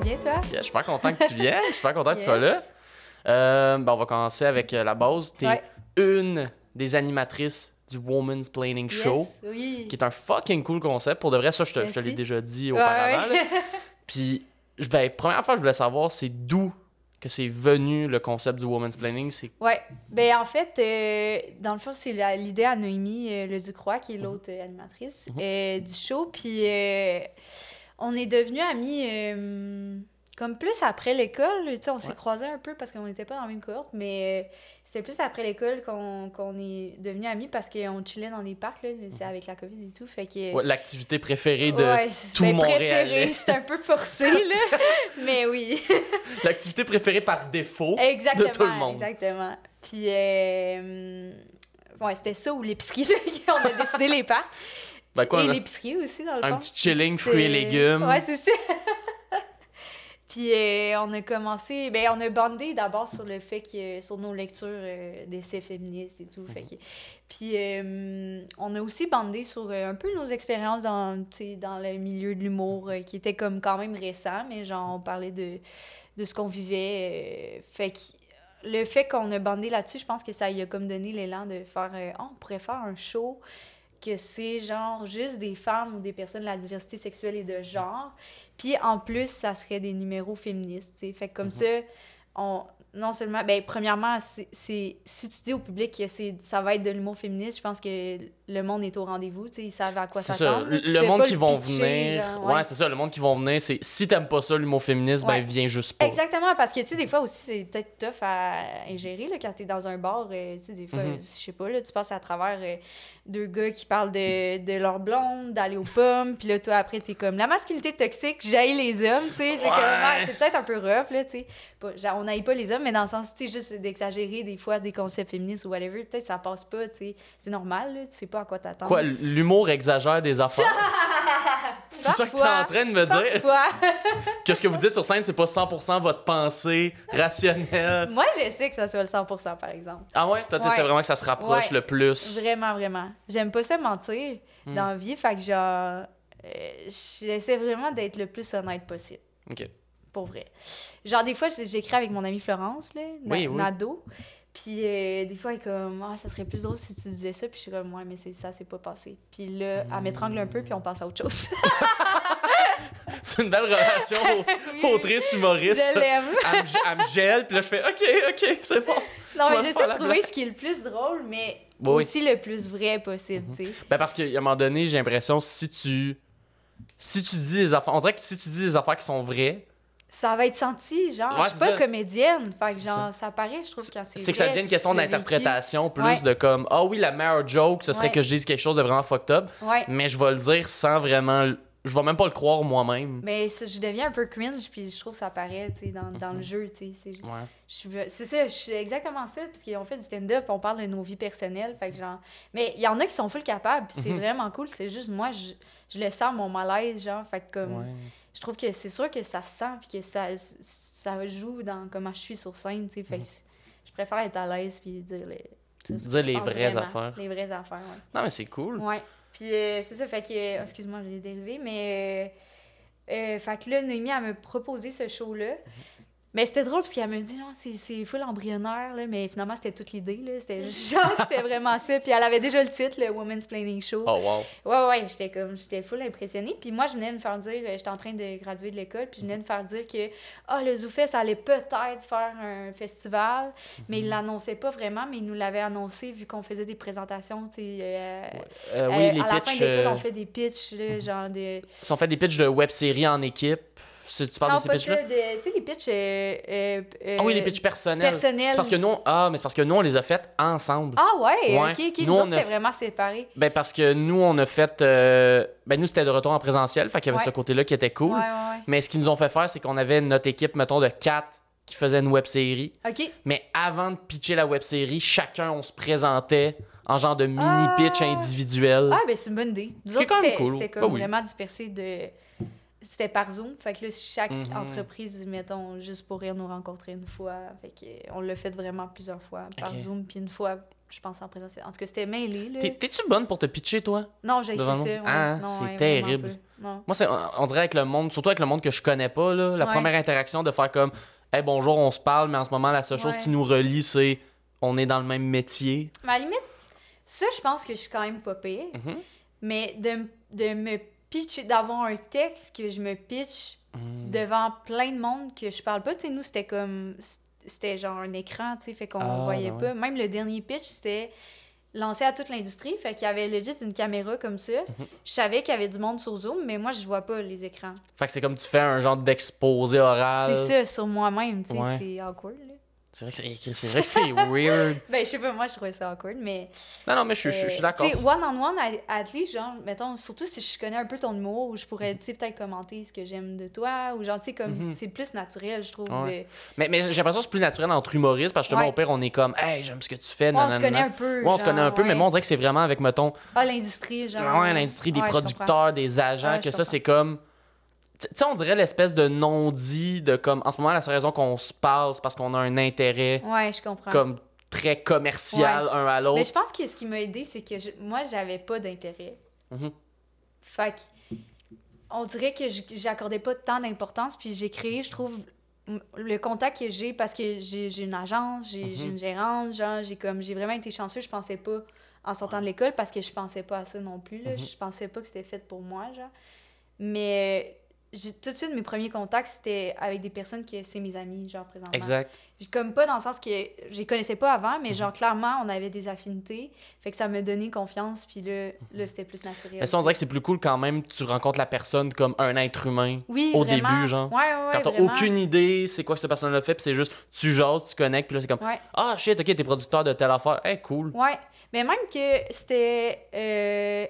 bien, toi? Yeah, je suis super content que tu viennes. Je suis super content que tu sois là. Euh, ben, on va commencer avec euh, la base. Tu es Ouais. une des animatrices du Woman's Planning Show, Yes, oui. qui est un fucking cool concept. Pour de vrai, ça, je te, je te l'ai déjà dit auparavant. ouais. Puis, ben, première fois, je voulais savoir, c'est d'où que c'est venu le concept du Woman's Planning? C'est Ouais. Ben, en fait, euh, dans le fond, c'est l'idée à Noémie euh, Le Ducroix, qui est Mhm. l'autre euh, animatrice euh, du show. Puis, on est devenus amis euh, comme plus après l'école. Tu sais, on s'est Ouais. croisés un peu parce qu'on n'était pas dans la même cohorte, mais euh, c'était plus après l'école qu'on est devenus amis parce qu'on chillait dans des parcs, là. C'est avec la COVID et tout. Fait que. ouais, l'activité préférée de Ouais, tout ben, préféré, c'est un peu forcé, là. mais oui. l'activité préférée par défaut. Exactement. de tout le monde. Exactement. Puis, euh, ouais, c'était ça ou l'épicerie. On a décidé les parcs. Ben, quoi, et l'épicerie aussi, dans le Un fond. petit chilling, fruits et légumes. Ouais, c'est ça. Puis euh, on a commencé, ben on a bandé d'abord sur le fait que sur nos lectures euh, d'essais féministes et tout, fait que puis euh, on a aussi bandé sur euh, un peu nos expériences dans dans le milieu de l'humour qui était comme quand même récent, mais genre on parlait de de ce qu'on vivait, fait que le fait qu'on a bandé là-dessus, je pense que ça y a comme donné l'élan de faire Ah, on pourrait faire un show que c'est genre juste des femmes ou des personnes de la diversité sexuelle et de genre. Puis en plus, ça serait des numéros féministes, tu sais. Fait que comme ça, on non seulement ben premièrement c'est si tu dis au public que c'est ça va être de l'humour féministe, je pense que le monde est au rendez-vous, tu sais, ils savent à quoi s'attendre. Le, monde qui vont venir. genre, ouais, c'est ça. Le monde qui vont venir, c'est si t'aimes pas ça, l'humour féministe, Ouais. ben viens juste pas. Exactement, parce que, tu sais, des fois aussi, c'est peut-être tough à ingérer, là, quand t'es dans un bar, euh, tu sais, des fois, Mhm. je sais pas, là, tu passes à travers euh, deux gars qui parlent de, de leur blonde, d'aller aux pommes, puis là, toi, après, t'es comme, la masculinité toxique, j'haïs les hommes, tu sais, c'est Ouais. peut-être un peu rough, là, tu sais, on n'haït pas les hommes, mais dans le sens, tu sais, juste d'exagérer des fois des concepts féministes ou whatever, peut-être ça passe pas, tu sais, c'est normal, là, tu sais pas à quoi t'attendre. Quoi, l'humour exagère des affaires? c'est ça que t'es en train de me dire? Que ce que vous dites sur scène, c'est pas 100% votre pensée rationnelle? Moi, j'essaie que ça soit le 100%, par exemple. Ah ouais? Toi, t'essaies Ouais. vraiment que ça se rapproche Ouais. le plus. Vraiment, vraiment. J'aime pas ça mentir Hmm. dans la vie, fait que genre, euh, j'essaie vraiment d'être le plus honnête possible, OK. pour vrai. Genre, des fois, j'écris avec mon amie Florence, là, Oui, oui. Nado, puis euh, des fois, elle est comme, ah, ça serait plus drôle si tu disais ça, puis je suis comme, ouais, mais c'est ça, c'est pas passé. Puis là, elle m'étrangle un peu, puis on passe à autre chose. C'est une belle relation Oui, autrice-humoriste. Je l'aime. Elle, me gè- elle me gèle, puis là, je fais OK, OK, c'est bon. Non, Je mais j'essaie de trouver ce qui est le plus drôle, mais Oui, aussi le plus vrai possible, tu sais. Ben parce qu'à un moment donné, j'ai l'impression si tu si tu dis des affaires, on dirait que si tu dis des affaires qui sont vraies, Ça va être senti, genre, Ouais, je suis pas ça. comédienne, fait que genre, ça paraît, je trouve, quand c'est c'est que ça devient une question d'interprétation plus Ouais. de comme ah oui la meilleure joke ce serait Ouais. que je dise quelque chose de vraiment fucked up, mais je vais le dire sans vraiment je vais même pas le croire moi-même. Mais ça, je deviens un peu cringe, puis je trouve que ça paraît, tu sais, dans, dans le jeu, tu sais. c'est- ça, je suis exactement ça, parce qu'ils ont fait du stand-up, on parle de nos vies personnelles, fait que genre... Mais il y en a qui sont full capables, puis c'est Mhm. vraiment cool, c'est juste moi, je, je le sens, mon malaise, genre, fait que comme... Je trouve que c'est sûr que ça se sent, puis que ça, ça joue dans comment je suis sur scène, tu sais, fait c'est- je préfère être à l'aise, puis dire les... Dire les vraies vraiment, affaires. Les vraies affaires, ouais. Non mais c'est cool. Ouais. Puis euh, c'est ça, fait que. euh, excuse-moi, j'ai dérivé, mais. euh, euh, fait que là, Noémie, elle m'a proposé ce show-là. Mais c'était drôle parce qu'elle me dit, non, c'est full embryonnaire, là, mais finalement, c'était toute l'idée, là. C'était genre, c'était vraiment ça. Puis elle avait déjà le titre, le Women's Planning Show. Oh wow. Ouais, ouais, j'étais comme, j'étais full impressionnée. Puis moi, je venais de me faire dire, euh, j'étais en train de graduer de l'école, puis je venais de me faire dire que, ah, le ZooFest allait peut-être faire un festival, mais Mhm. il l'annonçait pas vraiment, mais il nous l'avait annoncé vu qu'on faisait des présentations, tu sais. euh, Euh, oui, euh, les à la fin de l'école, on fait des pitchs, là, genre de... si on fait des pitchs de web-série en équipe, tu parles non, de ces pitchs. Tu sais, les pitchs... euh, euh, euh, Ah oui, les pitchs personnels. personnels. C'est parce que nous on- ah mais c'est parce que nous on les a fait ensemble. Ah ouais, Ouais. ok, ok. Nous, Nous, on autres, a c'est f- vraiment séparé. Ben parce que nous on a fait euh, ben nous c'était de retour en présentiel, fait qu'il y avait Ouais. ce côté-là qui était cool. Ouais, Mais ce qu'ils nous ont fait faire, c'est qu'on avait notre équipe, mettons, de quatre qui faisait une web série. Ok. Mais avant de pitcher la web série, chacun, on se présentait en genre de mini Ah. pitch individuel. Ah, ben c'est une bonne idée. Nous autres, c'était cool. c'était comme Ah oui. vraiment dispersé de... C'était par Zoom. Fait que là, chaque Mhm. entreprise, mettons, juste pour rire, nous rencontrer une fois. Fait que euh, on l'a fait vraiment plusieurs fois par. Zoom, puis une fois je pense, en présentiel. En tout cas, c'était mêlé, T'es-tu bonne pour te pitcher, toi? Non, j'ai essayé ça. ouais. Ah, c'est ouais, terrible. Moi, c'est, on dirait avec le monde, surtout avec le monde que je connais pas, là, la Ouais. première interaction de faire comme Hey, bonjour, on se parle, mais en ce moment, la seule chose qui nous relie, c'est on est dans le même métier. Mais à la limite, ça, je pense que je suis quand même pas pire. Mhm. Mais de, de me pitcher, d'avoir un texte que je me pitch Mm. devant plein de monde que je parle pas. Tu sais, nous, c'était comme. C'était genre un écran, tu sais, fait qu'on Ah, voyait ben pas. Même le dernier pitch, c'était lancé à toute l'industrie. Fait qu'il y avait legit une caméra comme ça. Mhm. Je savais qu'il y avait du monde sur Zoom, mais moi, je vois pas les écrans. Fait que c'est comme tu fais un genre d'exposé oral. C'est ça, sur moi-même, tu sais, Ouais. c'est awkward, là. C'est vrai que c'est, c'est vrai que c'est weird. Ben, je sais pas, moi, je trouvais ça awkward, mais. Non, non, mais je, suis- je, je suis d'accord. Tu sais, one-on-one, at least, genre, mettons, surtout si je connais un peu ton humour, je pourrais, tu sais, peut-être commenter ce que j'aime de toi, ou genre, tu sais, comme, Mhm. c'est plus naturel, je trouve. Ouais. de- Mais, mais j'ai l'impression que c'est plus naturel entre humoristes parce que justement, Ouais. au pire, on est comme Hey, j'aime ce que tu fais. Ouais, on se connaît un peu. On se connaît un peu, mais moi, on dirait que c'est vraiment avec, mettons, Ah, l'industrie, genre. ouais, l'industrie des producteurs, des agents, que ça, c'est comme. Tu sais, on dirait l'espèce de non-dit de comme. En ce moment, la seule raison qu'on se parle, c'est parce qu'on a un intérêt Ouais, je comprends. comme très commercial un à l'autre. Mais je pense que ce qui m'a aidé, c'est que je- moi, j'avais pas d'intérêt. Mhm. Fait que, on dirait que j'accordais pas tant d'importance, puis j'ai créé, je trouve, le contact que j'ai, parce que j'ai une agence, j'ai Mhm. une gérante, genre, j'ai comme, j'ai vraiment été chanceux, je pensais pas en sortant de l'école, parce que je pensais pas à ça non plus, là. Mhm. je pensais pas que c'était fait pour moi, genre. Mais tout de suite, mes premiers contacts, c'était avec des personnes que c'est mes amis, genre, présentement. Exact. J'ai Comme pas dans le sens que je les connaissais pas avant, Mhm. mais genre clairement on avait des affinités, fait que ça me donnait confiance, puis là, là c'était plus naturel. Mhm. Mais ça, on dirait que c'est plus cool quand même, tu rencontres la personne comme un être humain. oui, au vraiment. début, genre. Ouais, ouais, ouais, Quand t'as aucune idée c'est quoi que cette personne-là fait, puis c'est juste, tu jases, tu connectes, puis là, c'est comme, ah shit, ok, t'es producteur de telle affaire. Hey, cool. ouais. Mais même que c'était. euh,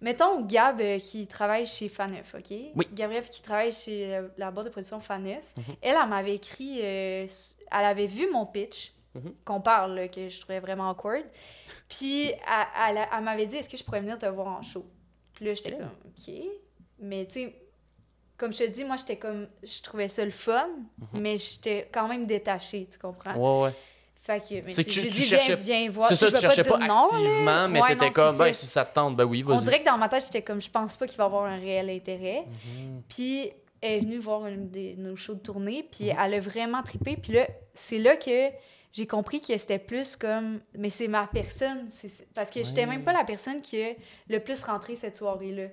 Mettons Gab euh, qui travaille chez Faneuf, OK? Oui. Gabrielle qui travaille chez la, la boîte de production Faneuf. Mhm. Elle, elle m'avait écrit. euh, elle avait vu mon pitch, Mhm. qu'on parle, là, que je trouvais vraiment awkward. Puis elle, elle, a- elle m'avait dit Est-ce que je pourrais venir te voir en show? Puis là, j'étais comme OK. Mais tu sais, comme je te dis, moi, j'étais comme. Je trouvais ça le fun, Mhm. mais j'étais quand même détachée, tu comprends? Ouais, ouais. Fait que, mais C'est que tu- lui tu dis, cherchais- viens, viens voir. C'est ça, Je tu cherchais pas non, activement, mais Ouais, t'étais comme, ben, si ça te tente, ben oui, On vas-y. dirait que dans ma tête, j'étais comme, je pense pas qu'il va avoir un réel intérêt. Mhm. Puis elle est venue voir une de nos shows de tournée, puis Mhm. elle a vraiment trippé. Puis là, c'est là que j'ai compris que c'était plus comme, mais c'est ma personne. c'est- Parce que j'étais Ouais. même pas la personne qui a le plus rentré cette soirée-là.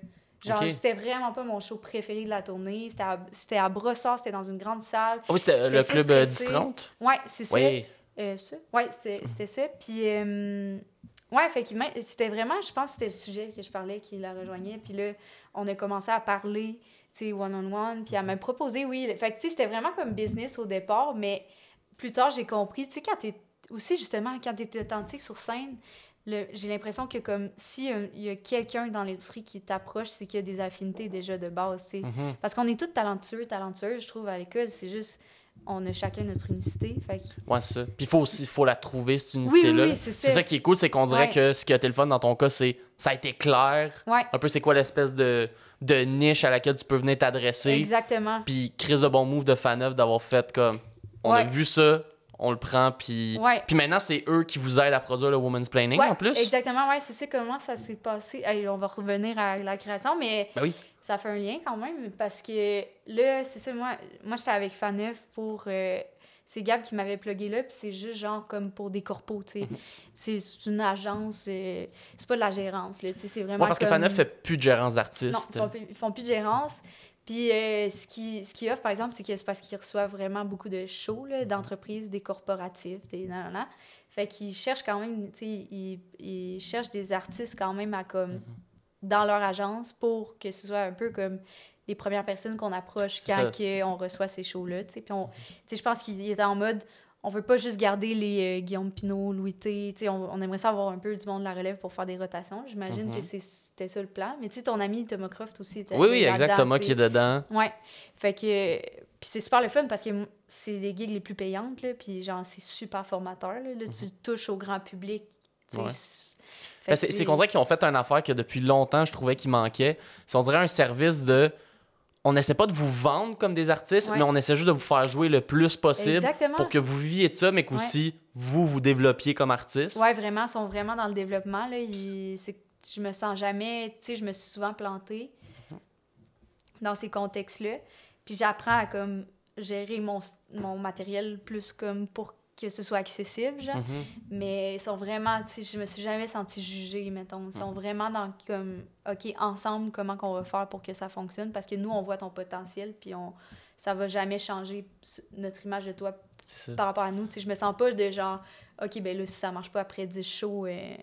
Genre, Ok. c'était vraiment pas mon show préféré de la tournée. C'était à, c'était à Brossard, c'était dans une grande salle. Ah oui, c'était euh, J'étais le club euh, stressée. 10-30? Ouais, c'est ça. Oui. Euh, ça? Ouais, c'était ça. Puis, euh, ouais, fait que même- c'était vraiment, je pense que c'était le sujet que je parlais qui la rejoignait. Puis là, on a commencé à parler, tu sais, one-on-one. Puis elle m'a proposé, oui. Fait que, tu sais, c'était vraiment comme business au départ, mais plus tard, j'ai compris, tu sais, quand t'es aussi, justement, quand t'es authentique sur scène, le- j'ai l'impression que comme si euh, il y a quelqu'un dans l'industrie qui t'approche, c'est qu'il y a des affinités déjà de base. Mhm. Parce qu'on est tous talentueux, talentueux, je trouve, à l'école. C'est juste, on a chacun notre unicité. Fait que- Ouais, c'est ça. Puis il faut aussi faut la trouver, cette unicité-là. oui, oui, c'est c'est ça. ça qui est cool, c'est qu'on dirait Ouais. que ce qui a été le fun dans ton cas, c'est ça a été clair. Ouais, Un peu, c'est quoi l'espèce de, de niche à laquelle tu peux venir t'adresser. exactement. Puis, crise de bon move de Faneuf d'avoir fait comme on a vu ça, on le prend, puis. Ouais. Puis maintenant, c'est eux qui vous aident à produire le Woman's Planning Ouais, en plus. Exactement, ouais, c'est ça comment ça s'est passé. On va revenir à la création, mais Ben oui. ça fait un lien quand même parce que là, c'est ça, moi, moi j'étais avec Faneuf pour. euh, c'est Gab qui m'avait plugué là, puis c'est juste genre comme pour des corpos, tu Mhm. sais. C'est une agence, euh, c'est pas de la gérance, là, tu sais, c'est vraiment. Ouais, parce que. Faneuf fait plus de gérance Non, d'artistes. ils font, ils font plus de gérance. Puis euh, ce qui ce qui offre, par exemple, c'est que c'est parce qu'ils reçoivent vraiment beaucoup de shows là, d'entreprises, des corporatifs, des nan, nan, nan. Fait qu'ils cherchent quand même, tu sais, ils, ils cherchent des artistes quand même à comme Mhm. dans leur agence pour que ce soit un peu comme les premières personnes qu'on approche quand on reçoit ces shows-là, tu sais. Puis on- tu sais, je pense qu'il était en mode on veut pas juste garder les euh, Guillaume Pinot, Louis T. On, on aimerait ça avoir un peu du monde de la relève pour faire des rotations. J'imagine Mhm. que c'est- c'était ça le plan. Mais tu sais, ton ami Thomas Croft aussi était Oui, oui, exact. Thomas qui est dedans. Ouais. Fait que. Puis c'est super le fun parce que c'est les gigs les plus payantes, là. Puis genre, c'est super formateur, là. Là, tu touches au grand public. Mhm. Ouais. c'est- Ben, c'est qu'on dirait qu'ils ont fait une affaire que depuis longtemps, je trouvais qu'il manquait. C'est on dirait un service de on n'essaie pas de vous vendre comme des artistes, Ouais. mais on essaie juste de vous faire jouer le plus possible Exactement. pour que vous viviez de ça, mais qu'aussi vous vous développiez comme artiste. Ouais, vraiment, ils sont vraiment dans le développement. Là. Ils- je me sens jamais, tu sais, je me suis souvent plantée dans ces contextes-là. Puis j'apprends à comme gérer mon, mon matériel plus comme pour que ce soit accessible, genre. Mhm. Mais ils sont vraiment, tu sais, je me suis jamais sentie jugée, mettons. Ils sont vraiment dans comme, OK, ensemble, comment qu'on va faire pour que ça fonctionne? Parce que nous, on voit ton potentiel, puis on, ça va jamais changer notre image de toi par rapport à nous. Tu sais, je me sens pas de genre, OK, ben là, si ça marche pas après 10 shows, euh,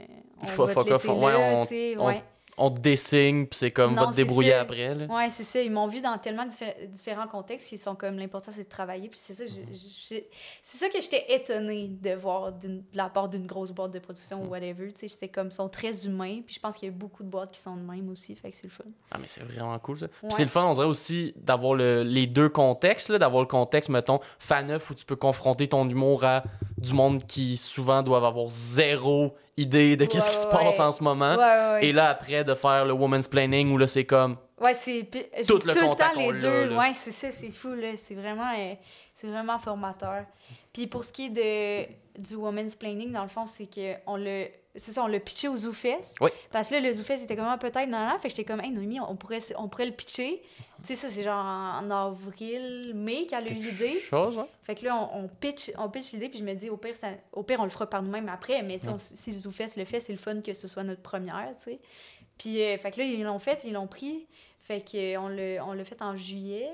on Faut- va te laisser là, on- on- ouais. On te dessigne, puis c'est comme, Non, va te débrouiller ça. après. Là. Ouais, c'est ça. Ils m'ont vu dans tellement diffé- différents contextes qui sont comme l'important, c'est de travailler. Puis c'est ça, j'ai- c'est ça que j'étais étonnée de voir de la part d'une grosse boîte de production ou whatever. Tu sais, c'est comme, ils sont très humains. Puis je pense qu'il y a beaucoup de boîtes qui sont de même aussi. Fait que c'est le fun. Ah, mais c'est vraiment cool, ça. Puis c'est le fun, on dirait aussi d'avoir le- les deux contextes, d'avoir le contexte, mettons, fan neuf, où tu peux confronter ton humour à du monde qui souvent doivent avoir zéro idée de qu'est-ce qui se passe en ce moment. Et là, après, de faire le woman's planning, où là, c'est comme, Ouais, c'est Tout tout le contact, temps les deux. là. Ouais, c'est ça, c'est fou là, c'est vraiment euh, c'est vraiment formateur. Puis pour ce qui est de du women's planning dans le fond, c'est que on le c'est ça, on l'a pitché au ZooFest. Oui. Parce que là, le ZooFest, c'était comment peut-être dans l'an. Fait que j'étais comme, hey, Noémie, on pourrait, on pourrait le pitcher. Tu sais, ça, c'est genre en avril, mai qu'elle a eu l'idée. chose, hein? Fait que là, on, on pitch, on pitch l'idée, puis je me dis, au pire, ça, au pire on le fera par nous-mêmes après. Mais tu sais, on- si le ZooFest le fait, c'est le fun que ce soit notre première, tu sais. Puis, euh, fait que là, ils l'ont fait, ils l'ont pris. Fait que, euh, on l'a on fait en juillet.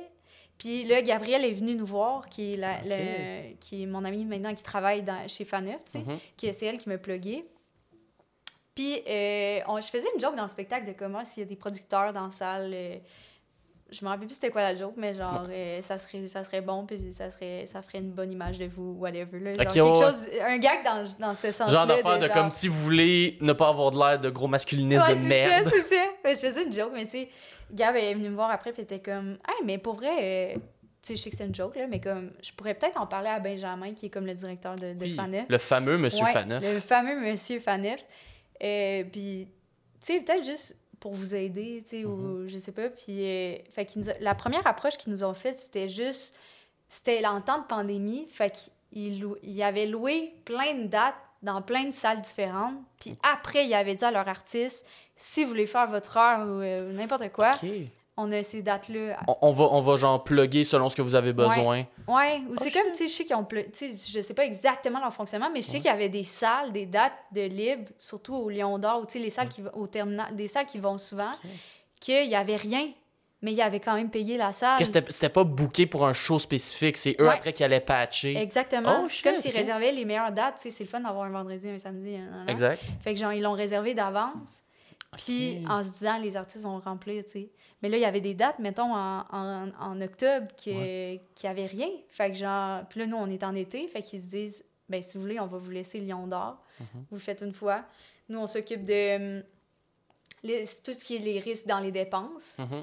Puis là, Gabrielle est venue nous voir, qui est, la, le- qui est mon amie maintenant qui travaille dans, chez Faneuf, tu sais. Mhm. qui c'est elle qui m'a plugué. Puis, euh, on- je faisais une joke dans le spectacle de comment s'il y a des producteurs dans la salle. Je me rappelle plus c'était quoi la joke, mais genre, euh, ça, serait, ça serait bon, puis ça, serait, ça ferait une bonne image de vous, whatever. Là, genre, Ok, quelque ouais, chose, un gag dans, dans ce sens-là. Genre d'affaire de, genre- comme si vous voulez ne pas avoir de l'air de gros masculinisme Ouais, de c'est merde. ça, c'est ça. Que je faisais une joke, mais sais, Gab est venu me voir après, puis était comme, hey, mais pour vrai, euh, tu sais, je sais que c'est une joke, là, mais comme, je pourrais peut-être en parler à Benjamin, qui est comme le directeur de, de Oui, Faneuf. le fameux Monsieur Ouais, Faneuf. Le fameux Monsieur Faneuf. Euh, puis, tu sais, peut-être juste pour vous aider, tu sais, ou je sais pas. Puis, euh, fait qu'ils nous a- la première approche qu'ils nous ont faite, c'était juste, c'était l'entente de pandémie. Fait qu'ils ils avaient loué plein de dates dans plein de salles différentes. Puis après, ils avaient dit à leur artiste, si vous voulez faire votre heure ou euh, n'importe quoi. On a ces dates-là. On, on va, on va genre plugger selon ce que vous avez besoin. Ouais, ou Oh, c'est comme, tu sais, je sais qu'ils ont, sais, je sais pas exactement leur fonctionnement, mais je sais Ouais. qu'il y avait des salles, des dates de libre, surtout au Lion d'Or, ou tu sais, les salles qui au terminal, des salles qui vont souvent, Ok. qu'il y avait rien, mais ils avaient quand même payé la salle. Que c'était c'était pas booké pour un show spécifique, c'est eux Ouais. après qui allaient patcher. Exactement. Oh, shit, comme s'ils réservaient les meilleures dates, tu sais, c'est le fun d'avoir un vendredi, un samedi, un, un- un. Exact. Fait que genre, ils l'ont réservé d'avance. Puis en se disant, les artistes vont remplir, tu sais. Mais là, il y avait des dates, mettons, en, en, en octobre, qui qui avait rien. Fait que genre, puis là, nous, on est en été, fait qu'ils se disent, ben si vous voulez, on va vous laisser Lion d'Or. Mhm. Vous le faites une fois. Nous, on s'occupe de hum, les- tout ce qui est les risques dans les dépenses. Mhm.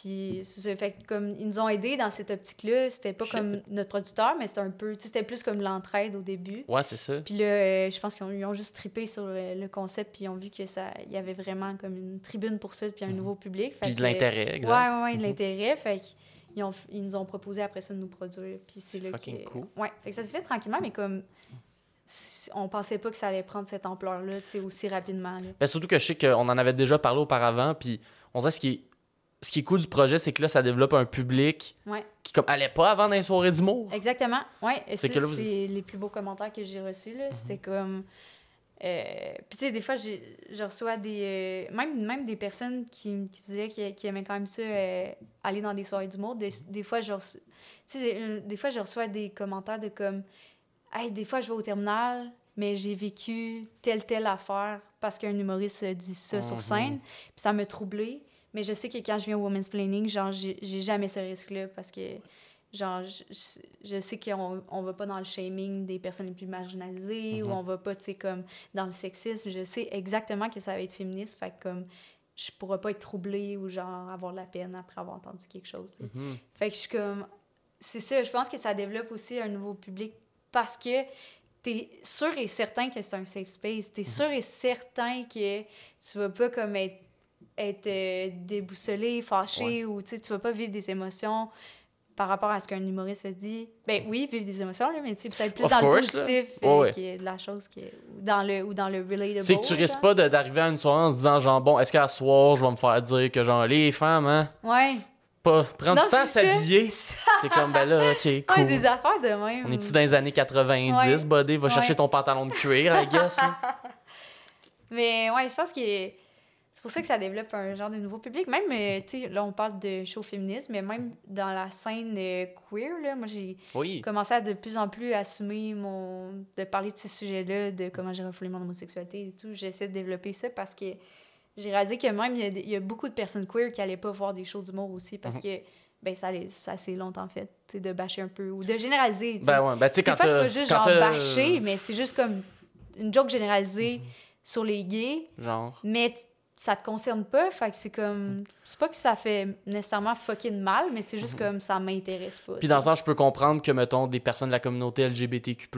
Puis, c'est ça. Fait comme ils nous ont aidés dans cette optique-là, c'était pas comme notre producteur, mais c'était un peu, tu sais, c'était plus comme l'entraide au début. Ouais, c'est ça. Puis là, euh, je pense qu'ils ont, juste trippé sur le, le concept, puis ils ont vu que ça, il y avait vraiment comme une tribune pour ça, puis un nouveau public. Fait Mhm. Puis de l'intérêt, Ouais, exact. ouais, ouais, de Mhm. l'intérêt. Fait qu'ils ont, ils nous ont proposé après ça de nous produire. Puis c'est là fucking que- cool. Ouais, fait que ça se fait tranquillement, mais comme on pensait pas que ça allait prendre cette ampleur-là, tu sais, aussi rapidement. là. Ben, surtout que je sais qu'on en avait déjà parlé auparavant, puis on dirait ce qui est, ce qui est cool du projet, c'est que là, ça développe un public Ouais. qui comme allait pas avant dans les soirées d'humour. Exactement. Ouais, et C'est ça, que là, vous- c'est les plus beaux commentaires que j'ai reçus. là. C'était comme. euh, Puis, tu sais, des fois, je reçois des. euh, même, même des personnes qui, disaient qu'ils aimaient quand même ça, euh, aller dans des soirées d'humour. Des, des fois, je reçois. Des fois, je reçois des commentaires de comme. Hey, des fois, je vais au terminal, mais j'ai vécu telle, telle affaire parce qu'un humoriste dit ça Mhm. sur scène. Puis ça m'a troublé. Mais je sais que quand je viens au Women's Planning, genre, j'ai jamais ce risque-là parce que, genre, je, je- sais qu'on on va pas dans le shaming des personnes les plus marginalisées ou Mhm. on va pas, tu sais, comme dans le sexisme. Je sais exactement que ça va être féministe. Fait que, comme, je pourrais pas être troublée ou, genre, avoir de la peine après avoir entendu quelque chose. Mhm. Fait que je suis comme. C'est ça, je pense que ça développe aussi un nouveau public parce que t'es sûr et certain que c'est un safe space. T'es sûr et certain que tu vas pas comme être être euh, déboussolé, fâché, ou tu tu vas pas vivre des émotions par rapport à ce qu'un humoriste se dit. Ben oui, vivre des émotions, là, mais peut-être plus Of dans course, le positif Ouais, euh, ouais. qui est de la chose, qui est- ou, dans le, ou dans le relatable. C'est que tu risques pas d'arriver à une soirée en se disant, genre, bon, est-ce qu'à soir, je vais me faire dire que, genre, les femmes, hein, Ouais. pas, prendre Non, du temps à s'habiller. T'es comme, ben là, ok, Ouais, cool. des affaires de même. On est-tu dans les années 90, Ouais. buddy? Va chercher Ouais. ton pantalon de cuir, I guess. hein. Mais ouais, je pense que c'est pour ça que ça développe un genre de nouveau public. Même, euh, tu sais, là, on parle de show féministe, mais même dans la scène euh, queer, là, moi, j'ai Oui. commencé à de plus en plus assumer mon... de parler de ces sujets-là, de comment j'ai refoulé mon homosexualité et tout. J'essaie de développer ça parce que j'ai réalisé que même, il y, a, y beaucoup de personnes queer qui allaient pas voir des shows d'humour aussi parce Mhm. que, ben, ça, les- ça c'est longtemps fait, tu sais, de bâcher un peu ou de généraliser. Ben ouais, ben tu sais, quand c'est pas juste genre bâcher, mais c'est juste comme une joke généralisée Mhm. sur les gays, Genre. mais ça te concerne pas, fait que c'est comme... C'est pas que ça fait nécessairement fucking mal, mais c'est juste comme ça m'intéresse pas. Puis dans le sens, je peux comprendre que, mettons, des personnes de la communauté LGBTQ+,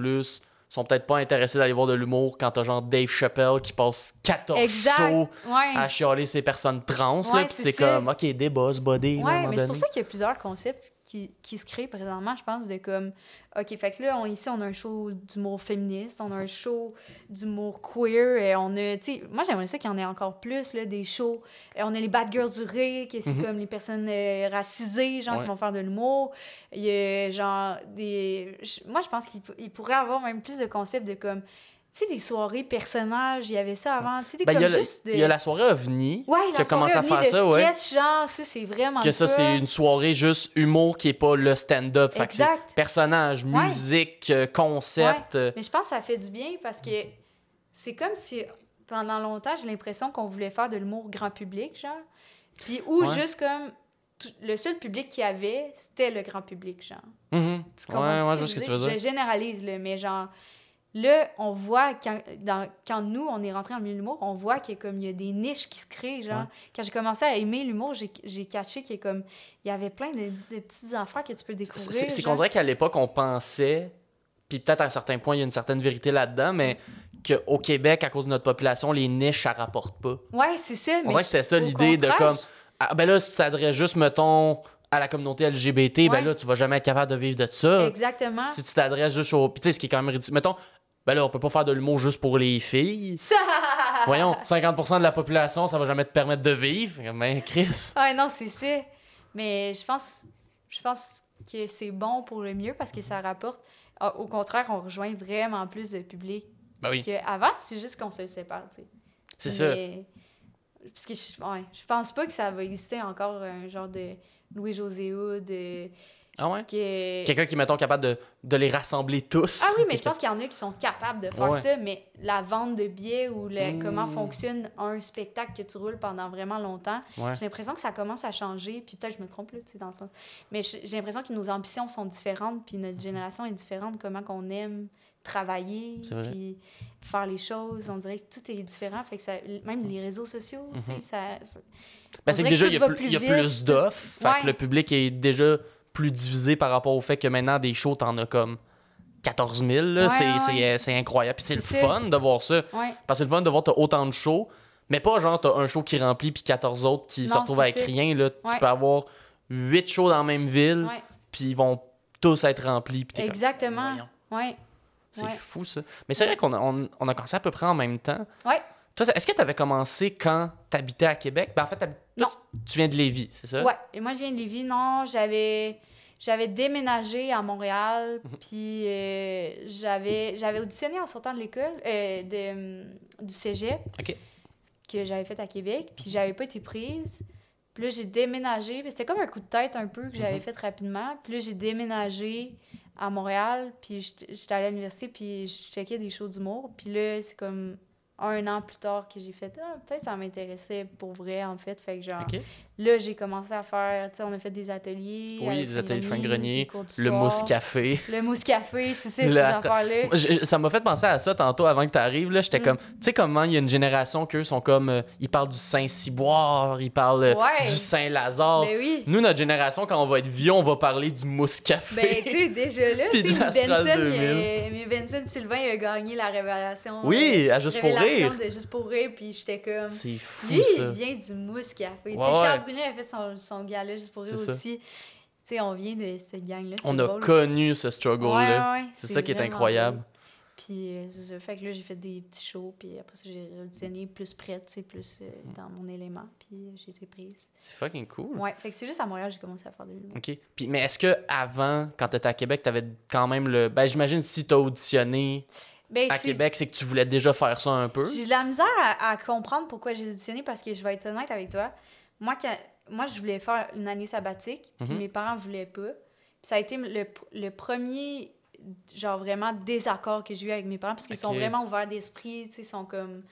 sont peut-être pas intéressées d'aller voir de l'humour quand t'as genre Dave Chappelle qui passe 14 Exact, shows ouais. à chialer ces personnes trans, là, puis c'est comme, OK, des boss, body, Ouais, mais c'est pour ça qu'il y a plusieurs concepts qui, qui se créent présentement, je pense, de comme, OK, fait que là, on, ici, on a un show d'humour féministe, on a un show d'humour queer, et on a, tu sais, moi, j'aimerais ça qu'il y en ait encore plus, là, des shows. Et on a les bad girls du rire, que c'est Mhm. comme les personnes euh, racisées, genre, Ouais. qui vont faire de l'humour. Il y a, genre, des... Moi, je pense qu'il pou- il pourrait avoir même plus de concepts de comme, tu sais, des soirées personnages, il y avait ça avant, tu sais, des Ben, il y, a comme le- juste de... il y a la soirée OVNI, Ouais, qui a commencé à faire ça, de ouais. sketch, genre, ça, c'est vraiment que ça, c'est une soirée juste humour qui est pas le stand-up. Exact. personnage, Ouais. musique, euh, concept. euh, Mais je pense que ça fait du bien parce que c'est comme si pendant longtemps, j'ai l'impression qu'on voulait faire de l'humour grand public, genre. Puis ou Ouais. juste comme tout- le seul public qu'il y avait, c'était le grand public, genre. mhm. Tu Ouais, comprends ouais, je vois ce que tu veux dire. Je généralise, là, mais genre, là, on voit, quand, dans, quand nous, on est rentré en milieu de l'humour, on voit qu'il y a comme, il y a des niches qui se créent, genre. Ouais. Quand j'ai commencé à aimer l'humour, j'ai catché qu'il y a comme, il y avait plein de, de petits affaires que tu peux découvrir. C'est qu'on dirait qu'à l'époque, on pensait, puis peut-être à un certain point, il y a une certaine vérité là-dedans, mais qu'au Québec, à cause de notre population, les niches, ça rapporte pas. Ouais, c'est ça. On dirait que c'était ça l'idée de comme. Ah, ben là, si tu t'adresses juste, mettons, à la communauté LGBT, Ouais. ben là, tu vas jamais être capable de vivre de ça. Exactement. Si tu t'adresses juste au. Puis tu sais, ce qui est quand même ridicule. Mettons, ben là, on peut pas faire de l'humour juste pour les filles. Ça! Voyons, 50% de la population, ça va jamais te permettre de vivre. Ben, Chris. Ouais, non, c'est ça. Mais je pense, je pense que c'est bon pour le mieux parce que ça rapporte. Ah, Au contraire, on rejoint vraiment plus de public Ben oui, qu'avant. C'est juste qu'on se sépare, tu sais. c'est ça. Mais- Parce que je, ouais, je pense pas que ça va exister encore un genre de Louis-José de- Ah ouais? que... Quelqu'un qui, mettons, capable de, de les rassembler tous. Ah oui, mais je pense qu'il y en a qui sont capables de faire Ouais. ça, mais la vente de billets ou le, Mm. comment fonctionne un spectacle que tu roules pendant vraiment longtemps, Ouais. j'ai l'impression que ça commence à changer, puis peut-être je me trompe là, tu sais, dans ce sens. Mais j'ai l'impression que nos ambitions sont différentes, puis notre génération est différente, comment qu'on aime travailler, puis faire les choses, on dirait que tout est différent, fait que ça, même les réseaux sociaux, tu sais, ça... ça- Ben, c'est que déjà, il y a, plus, y a d'offres. Fait que le public est déjà plus divisé par rapport au fait que maintenant, des shows, t'en as comme 14 000. là. Ouais, c'est, ouais, incroyable. Puis c'est le fun de voir ça. Ouais, Parce que c'est le fun de voir t'as autant de shows. Mais pas genre, t'as un show qui remplit puis 14 autres qui se retrouvent avec rien. Là. Tu peux avoir 8 shows dans la même ville. Puis ils vont tous être remplis. Comme, exactement. C'est fou, ça. Mais c'est vrai qu'on a, on, on a commencé à peu près en même temps. Ouais. Toi, est-ce que tu avais commencé quand tu habitais à Québec? Ben, en fait, toi, Non. tu tu viens de Lévis, c'est ça? Ouais, et moi je viens de Lévis. Non, j'avais j'avais déménagé à Montréal, Mhm. puis euh, j'avais j'avais auditionné en sortant de l'école euh, de, du cégep que j'avais fait à Québec, puis j'avais pas été prise. Puis là, j'ai déménagé, puis c'était comme un coup de tête un peu que j'avais Mhm. fait rapidement. Puis là, j'ai déménagé à Montréal, puis j'étais allée à l'université, puis je checkais des shows d'humour. Puis là, c'est comme un an plus tard que j'ai fait ah, peut-être ça m'intéressait pour vrai en fait fait que genre. Là, j'ai commencé à faire, tu sais, on a fait des ateliers. Oui, des ateliers Frank Frank Grenier, Le mousse café. Le mousse café, c'est ça, ces affaires-là. Ça m'a fait penser à ça tantôt avant que tu arrives. J'étais Mm. comme, tu sais, comment il y a une génération qu'eux sont comme, euh, ils parlent du Saint-Cyboire, ils parlent euh, Ouais. du Saint-Lazare. Ben oui. Nous, notre génération, quand on va être vieux, on va parler du mousse café. Ben, tu sais, déjà là, Puis tu sais, de Benson, 2000. il a- mais Benson Sylvain il a gagné la révélation. oui, euh, à juste pour rire. de Juste pour rire, puis j'étais comme. C'est fou, Lui, ça. il vient du mousse fait. Ouais, Brunet a fait son, son gala juste pour ça. aussi. Tu sais, on vient de cette gang-là. On a drôle. connu ce struggle-là. Ouais, ouais, C'est ça qui est incroyable. Puis, euh. Fait que là, j'ai fait des petits shows, puis après ça, j'ai auditionné plus prête, tu sais, plus euh, Mm. dans mon élément, puis euh, j'ai été prise. C'est fucking cool. Ouais, fait que c'est juste à Montréal que j'ai commencé à faire de l'humour. OK. Puis, mais est-ce que avant, quand tu étais à Québec, tu avais quand même le. Ben, j'imagine si tu as auditionné Ben, à Québec, c'est que tu voulais déjà faire ça un peu. J'ai de la misère à, à comprendre pourquoi j'ai auditionné parce que je vais être honnête avec toi. Moi, quand- moi je voulais faire une année sabbatique, puis Mhm. mes parents voulaient pas. Puis ça a été le, le premier, genre vraiment désaccord que j'ai eu avec mes parents parce qu'ils sont vraiment ouverts d'esprit, tu sais, ils sont comme.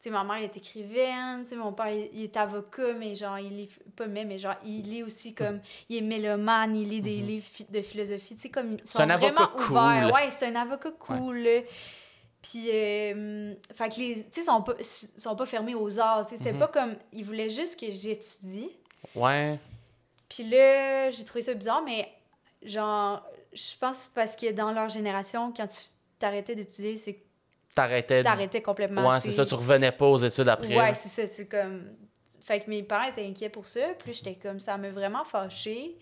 Tu sais, ma mère est écrivaine, tu sais, mon père, il, il est avocat, mais genre, il lit, pas mais, mais genre, il lit aussi comme, il est mélomane, il lit des Mhm. livres de philosophie, tu sais, comme, ils sont un avocat vraiment cool. ouverts. Ouais, c'est un avocat cool. Puis, euh, fait que les, tu sais, sont pas, sont pas fermés aux arts, c'était Mhm. pas comme, ils voulaient juste que j'étudie. Ouais. Puis là, j'ai trouvé ça bizarre, mais genre, je pense parce que dans leur génération, quand tu t'arrêtais d'étudier, c'est T'arrêtais. t'arrêtais complètement. Ouais, c'est ça, tu revenais pas aux études après. Ouais, c'est ça, c'est comme... Fait que mes parents étaient inquiets pour ça, puis j'étais comme, ça m'a vraiment fâchée.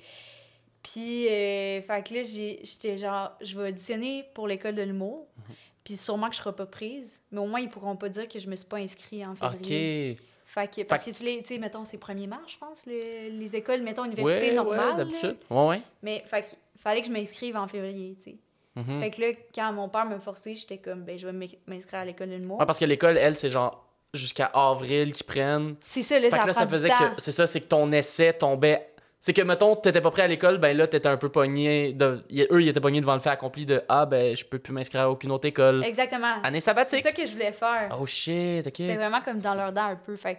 Puis, euh, fait que là, j'ai- j'étais genre, je vais auditionner pour l'école de l'humour, Mhm. Puis sûrement que je serai pas prise, mais au moins, ils pourront pas dire que je me suis pas inscrite en février. OK. Fait que, parce Fait que, que tu les- sais, mettons, c'est 1er mars, je pense, le- les écoles, mettons, Ouais, université ouais, normale. là. d'habitude. Ouais, ouais. Mais, fait que, fallait que je m'inscrive en février, tu sais. Mhm. Fait que là, quand mon père me forçait, j'étais comme, ben, je vais m'in- m'inscrire à l'école l'humour. Ouais, parce que l'école, elle, c'est genre jusqu'à avril qu'ils prennent. C'est ça, là, Fait ça que là, ça faisait que. C'est ça, c'est que ton essai tombait. C'est que, mettons, t'étais pas prêt à l'école, ben là, t'étais un peu pogné. De... Eux, ils étaient pognés devant le fait accompli de Ah, ben, je peux plus m'inscrire à aucune autre école. Exactement. Année C'est sabbatique. ça que je voulais faire. Oh shit, ok. C'était vraiment comme dans leur dent un peu. Fait.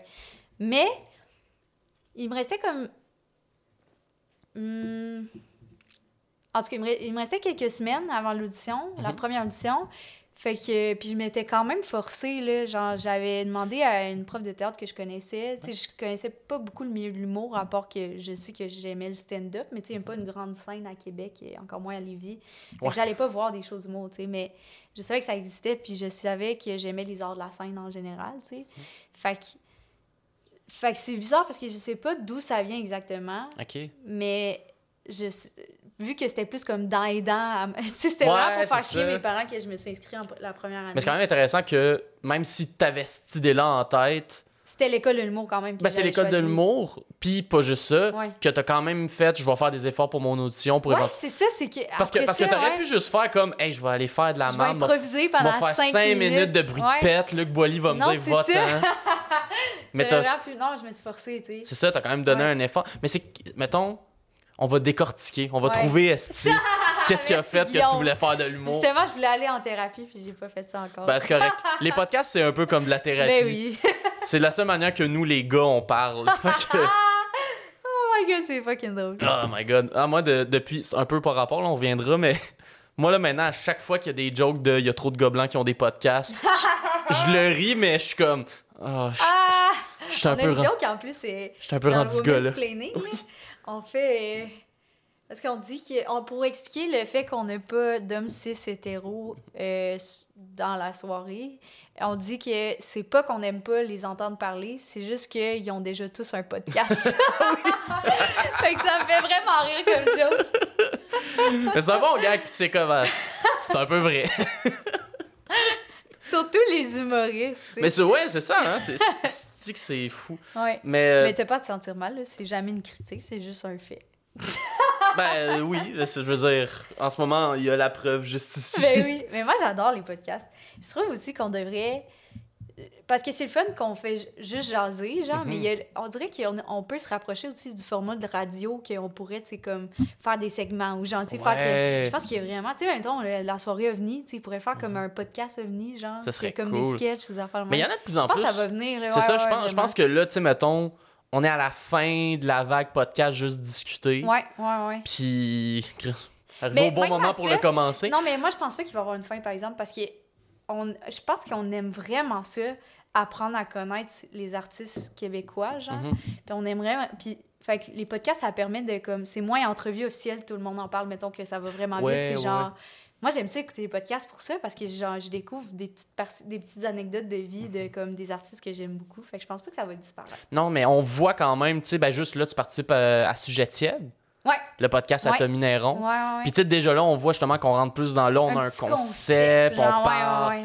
Mais, il me restait comme. Hmm, En tout cas, il me, re- il me restait quelques semaines avant l'audition, la Mhm. première audition. Fait que, puis je m'étais quand même forcée, là. Genre, j'avais demandé à une prof de théâtre que je connaissais. Tu sais, je connaissais pas beaucoup le milieu de l'humour, à part que je sais que j'aimais le stand-up, mais tu sais, il n'y a pas une grande scène à Québec, et encore moins à Lévis. Ouais. j'allais pas voir des choses d'humour, tu sais, mais je savais que ça existait, puis je savais que j'aimais les arts de la scène en général, tu sais. Fait que, fait que c'est bizarre parce que je sais pas d'où ça vient exactement, Ok. mais je, vu que c'était plus comme dans et dans, tu c'était Ouais, vraiment pour faire chier ça. mes parents que je me suis inscrite en la première année. Mais c'est quand même intéressant que même si t'avais cette idée-là en tête, C'était l'école de l'humour quand même. ben c'est l'école de l'humour, puis pas juste ça, Ouais. que t'as quand même fait, je vais faire des efforts pour mon audition pour Ouais, c'est ça, c'est que. Parce que, parce que t'aurais ouais, pu juste faire comme, hey, je vais aller faire de la Je vais merde, improviser pendant faire 5 5 minutes. minutes de bruit de pète, Luc Boily va me dire va-t'en. Mais t'as Non, je me suis forcée, tu sais. C'est ça, t'as quand même donné un effort. Mais c'est, mettons, on va décortiquer, on va Ouais. trouver Esti. Qu'est-ce qui a fait que tu voulais faire de l'humour? Justement, je voulais aller en thérapie, puis j'ai pas fait ça encore. Ben, c'est correct. Les podcasts, c'est un peu comme de la thérapie. Ben oui. C'est la seule manière que nous, les gars, on parle. Que- Oh my god, c'est fucking drôle. Oh my god. Ah, moi, de- depuis, un peu par rapport, là, on reviendra, mais moi, là, maintenant, à chaque fois qu'il y a des jokes de il y a trop de gobelins qui ont des podcasts, je, je le ris, mais je suis comme. Oh, je, Ah! je suis un On a peu, une ren- joke en plus, c'est. je suis un peu rendu. On fait. euh, Parce qu'on dit que. on- Pour expliquer le fait qu'on n'a pas d'hommes cis hétéros euh, dans la soirée, on dit que c'est pas qu'on n'aime pas les entendre parler, c'est juste qu'ils ont déjà tous un podcast. fait que ça me fait vraiment rire comme joke. Mais c'est un bon gag, puis tu sais comment. C'est un peu vrai. Surtout les humoristes. Mais c'est, ouais, c'est ça, hein. C'est, c'est, que c'est fou. Ouais. Mais, euh, Mais t'as pas à te sentir mal, là. c'est jamais une critique, c'est juste un fait. ben euh, oui, je veux dire, en ce moment, il y a la preuve juste ici. Ben oui, mais moi j'adore les podcasts. Je trouve aussi qu'on devrait. Parce que c'est le fun qu'on fait ju- juste jaser, genre, Mhm. mais a- on dirait qu'on on peut se rapprocher aussi du format de radio, qu'on pourrait, tu sais, comme faire des segments ou genre, tu sais, faire Ouais. que. Je pense qu'il y a vraiment, tu sais, mettons, la soirée OVNI, tu pourrait faire comme un podcast OVNI, genre. Mhm. Ça serait comme cool. des sketchs, des affaires Mais il y en a de plus en Je pense plus. que ça va venir. C'est ouais, ça, ouais, je, pense, je pense que là, tu sais, mettons, on est à la fin de la vague podcast juste discuter. Ouais, ouais, ouais. Puis, arrivé au bon moment pour ça- le commencer. Non, mais moi, je pense pas qu'il va y avoir une fin, par exemple, parce que on, je pense qu'on aime vraiment ça, apprendre à connaître les artistes québécois, genre. Mhm. Puis on aimerait. Puis, fait que les podcasts, ça permet de comme. C'est moins entrevue officielle, tout le monde en parle, mettons que ça va vraiment Ouais, vite. C'est ouais, genre. moi, j'aime ça écouter les podcasts pour ça parce que genre, je découvre des petites, des petites anecdotes de vie de comme des artistes que j'aime beaucoup. Fait que je pense pas que ça va disparaître. Non, mais on voit quand même, tu sais, ben juste là, tu participes euh, à Sujet tiède, Ouais, le podcast à Ouais. Tommy Néron. ouais. Puis tu sais, déjà là, on voit justement qu'on rentre plus dans là, on a un concept, on genre, parle.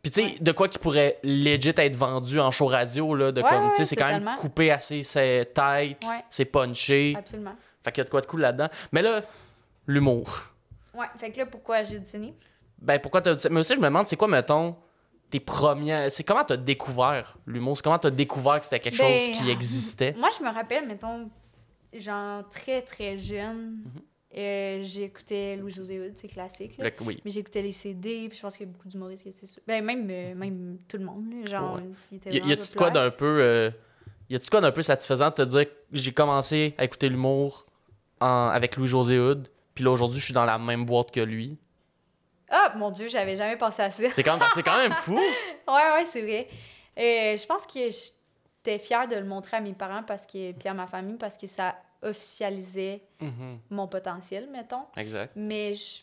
Puis tu sais, de quoi qui pourrait legit être vendu en show radio, là, de comme, tu sais, c'est quand même coupé assez, tight, Ouais. c'est punché. Absolument. Fait qu'il y a de quoi de cool là-dedans. Mais là, l'humour. Ouais, fait que là, pourquoi j'ai auditionné? Ben pourquoi t'as? Mais aussi, je me demande, c'est quoi, mettons, tes premières. C'est comment t'as découvert l'humour? C'est comment t'as découvert que c'était quelque Ben, chose qui existait? Moi, je me rappelle, mettons, genre très, très jeune, Mhm. euh, j'écoutais Louis-José Hood, c'est classique, là. Le- oui. Mais j'écoutais les CD, puis je pense qu'il y a beaucoup d'humoristes qui ça. Ben, même, euh, même tout le monde, là, genre, s'il Y, a-tu quoi d'un peu. euh, y a-tu quoi d'un peu satisfaisant de te dire que j'ai commencé à écouter l'humour en- avec Louis-José Hood, puis là aujourd'hui, je suis dans la même boîte que lui? Ah, mon Dieu, j'avais jamais pensé à ça. C'est quand, même- c'est quand même fou! Ouais, ouais, c'est vrai. Euh, je pense que j'étais fière de le montrer à mes parents parce que, puis à ma famille parce que ça officialisait Mhm, mon potentiel, mettons. Exact. Mais je.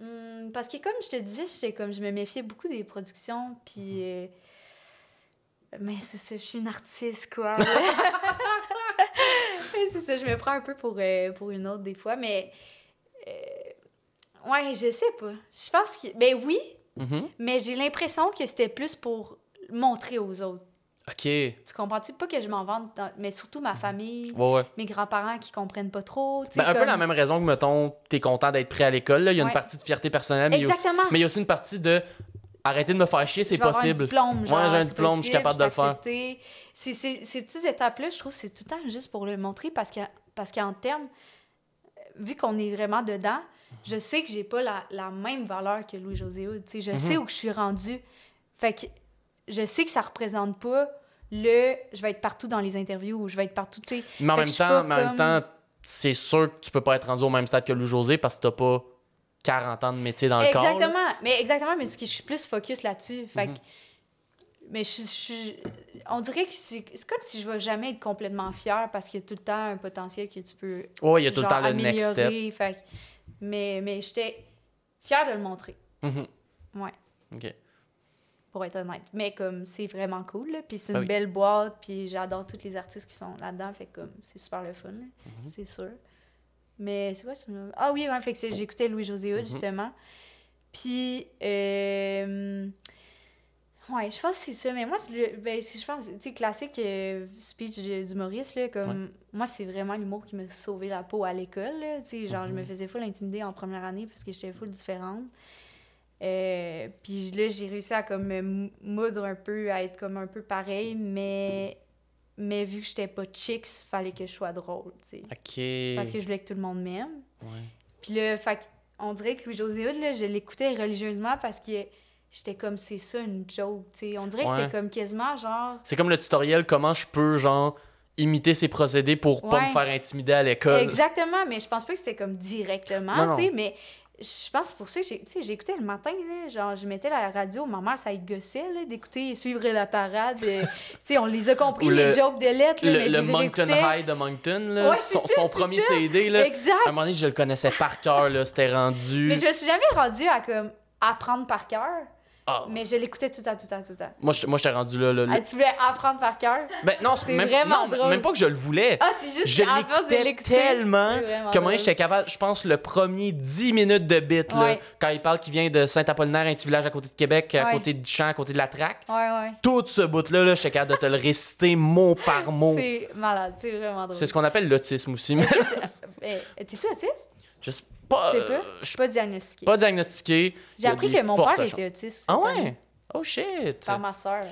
Hmm, parce que comme je te disais, j'étais comme je me méfiais beaucoup des productions, puis. euh, Mais c'est ça, je suis une artiste, quoi. C'est ça, je me prends un peu pour, euh, pour une autre des fois, mais. euh, Ouais, je sais pas. Je pense que. Ben oui, Mhm. mais j'ai l'impression que c'était plus pour montrer aux autres. Ok. Tu comprends-tu? Pas que je m'en vante, dans- mais surtout ma famille, ouais. mes grands-parents qui comprennent pas trop. Ben, un peu la même raison que, mettons, t'es content d'être prêt à l'école. Il y a une partie de fierté personnelle, mais il y a aussi- Exactement. mais il y a aussi une partie de arrêter de me faire chier, c'est possible. Ouais, j'ai un diplôme, je suis capable de le faire. c'est- Ces petites étapes-là, je trouve, c'est tout le temps juste pour le montrer parce que parce qu'en termes, vu qu'on est vraiment dedans, je sais que j'ai pas la, la même valeur que Louis-José Hood. Je Mhm. sais où je suis rendue. Fait que je sais que ça représente pas le je vais être partout dans les interviews ou je vais être partout, tu sais. Mais en même temps, mais en même temps, c'est sûr que tu peux pas être rendu au même stade que Louis José parce que t'as pas 40 ans de métier dans le corps. Exactement. Mais exactement, mais c'est que je suis plus focus là-dessus. Fait que- Mais je, je- on dirait que c'est comme si je vais jamais être complètement fière parce qu'il y a tout le temps un potentiel que tu peux Ouais, il y a tout le temps le next step. Fait mais mais j'étais fière de le montrer, Mhm. Ouais. Ok. Pour être honnête. Mais comme c'est vraiment cool, là, puis c'est Ben une oui. belle boîte, puis j'adore tous les artistes qui sont là-dedans, fait comme c'est super le fun, Mhm. c'est sûr. Mais c'est quoi ça? Ah oui, ouais, fait que c'est- j'écoutais Louis-José Hood, Mhm. justement. Puis, euh, ouais, je pense que c'est ça. Mais moi, c'est le- ben, c'est- je pense, tu sais, classique euh, speech d'humoriste, là, comme, moi, c'est vraiment l'humour qui m'a sauvé la peau à l'école, tu sais, genre, je me Mhm. faisais full intimider en première année parce que j'étais full différente. Euh, puis là, j'ai réussi à comme me mou- moudre un peu, à être comme un peu pareil, mais, mais vu que j'étais pas chicks, fallait que je sois drôle, tu sais. Parce que je voulais que tout le monde m'aime. Ouais. Puis là, fait on dirait que Louis-José Hood, là, je l'écoutais religieusement parce que j'étais comme, c'est ça une joke, tu sais. On dirait que c'était comme quasiment genre... C'est comme le tutoriel comment je peux, genre, imiter ces procédés pour pas Ouais. me faire intimider à l'école. Exactement, mais je pense pas que c'était comme directement, tu sais, mais je pense que c'est pour ça que j'écoutais le matin, là, genre, je mettais la radio, ma mère, ça y gossait, d'écouter Suivre la parade. euh, tu sais, on les a compris, les le- jokes de lettres, là, Le, mais Moncton. High de Moncton, là, Ouais, son, ça, son c'est premier ça. CD, là, à Exact! un moment donné, je le connaissais par cœur, là, c'était rendu... Mais je me suis jamais rendue à, comme, apprendre par cœur, Ah. mais je l'écoutais tout le temps, tout le temps, tout le temps. Moi, je- moi, j'étais rendu là, là, là. Ah, tu voulais apprendre par cœur? Ben non, c'est même, vraiment non, drôle. même pas que je le voulais. Ah, c'est juste je l'écoutais tellement donné, drôle. j'étais capable, je pense, le premier 10 minutes de bit, là, quand il parle qu'il vient de Saint-Apollinaire, un petit village à côté de Québec, à Ouais. côté du champ, à côté de la traque. Ouais, ouais. Tout ce bout-là, là, j'étais capable de te le réciter mot par mot. C'est malade, c'est vraiment drôle. C'est ce qu'on appelle l'autisme aussi. mais Eh, T'es-tu autiste? sais pas. Sais euh, pas? je suis Pas diagnostiqué. pas diagnostiqué. Il y J'ai appris que mon père était autiste. Ah ouais? Oh shit! Par ma soeur.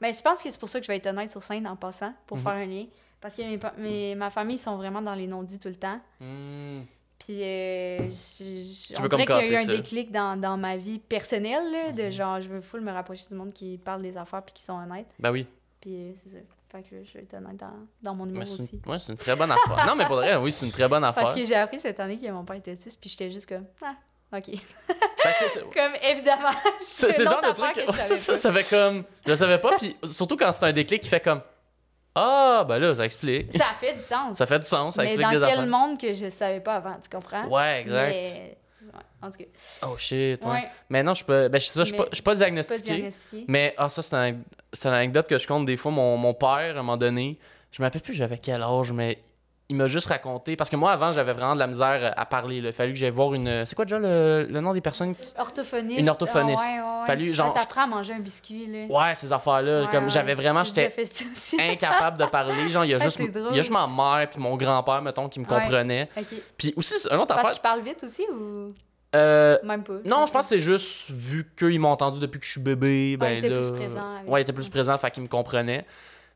Mais je pense que c'est pour ça que je vais être honnête sur scène en passant, pour Mhm. faire un lien. Parce que mes, mes- ma famille sont vraiment dans les non-dits tout le temps. Hmm. Puis, euh, j- j- Tu on veux comme dirait qu'il y a eu un déclic dans, dans ma vie personnelle, là, de Mhm. genre, je veux full me rapprocher du monde qui parle des affaires puis qui sont honnêtes. Ben oui. Puis, euh, c'est ça. Fait que je vais être honnête dans, dans mon humour aussi. une... Ouais, c'est une très bonne affaire. non, mais pour vrai, oui, c'est une très bonne affaire. Parce que j'ai appris cette année que mon père était autiste, puis j'étais juste comme, ah, OK. Ben, c'est- c'est- comme, évidemment, C'est c'est le genre de truc. Que je ça, ça fait comme. Je le savais pas, puis surtout quand c'est un déclic qui fait comme. Ah, ben là, ça explique. Ça fait du sens. Ça fait du sens, ça Mais explique dans des quel affaires. monde que je savais pas avant, tu comprends? Ouais, exact. Mais en tout cas. Oh shit, ouais. Ouais, Mais non, je suis pas, ben, je suis ça, je suis pas, pas pas diagnostiqué. diagnostiqué. Mais ah, ça, c'est un- une anecdote que je compte des fois. Mon, mon père, à un moment donné, je me rappelle plus j'avais quel âge, mais il m'a juste raconté. Parce que moi, avant, j'avais vraiment de la misère à parler. là. Il fallu que j'aille voir une. C'est quoi déjà le, le nom des personnes qui. Orthophoniste. Une orthophoniste. Ah, ouais, ouais, ouais. Fallu, genre, T'apprends à manger un biscuit, là. Ouais, ces affaires-là. Comme j'avais vraiment. J'étais incapable de parler. Genre, il y a Ah, juste, il y a juste ma mère puis mon grand-père, mettons, qui me comprenait. Ok. Puis aussi, une autre Parce affaire. vite aussi ou? Euh, même pas? non, je pense que c'est juste vu qu'ils m'ont entendu depuis que je suis bébé. Ben il était là, plus présent avec- Ouais, il était plus présent, fait qu'il me comprenait.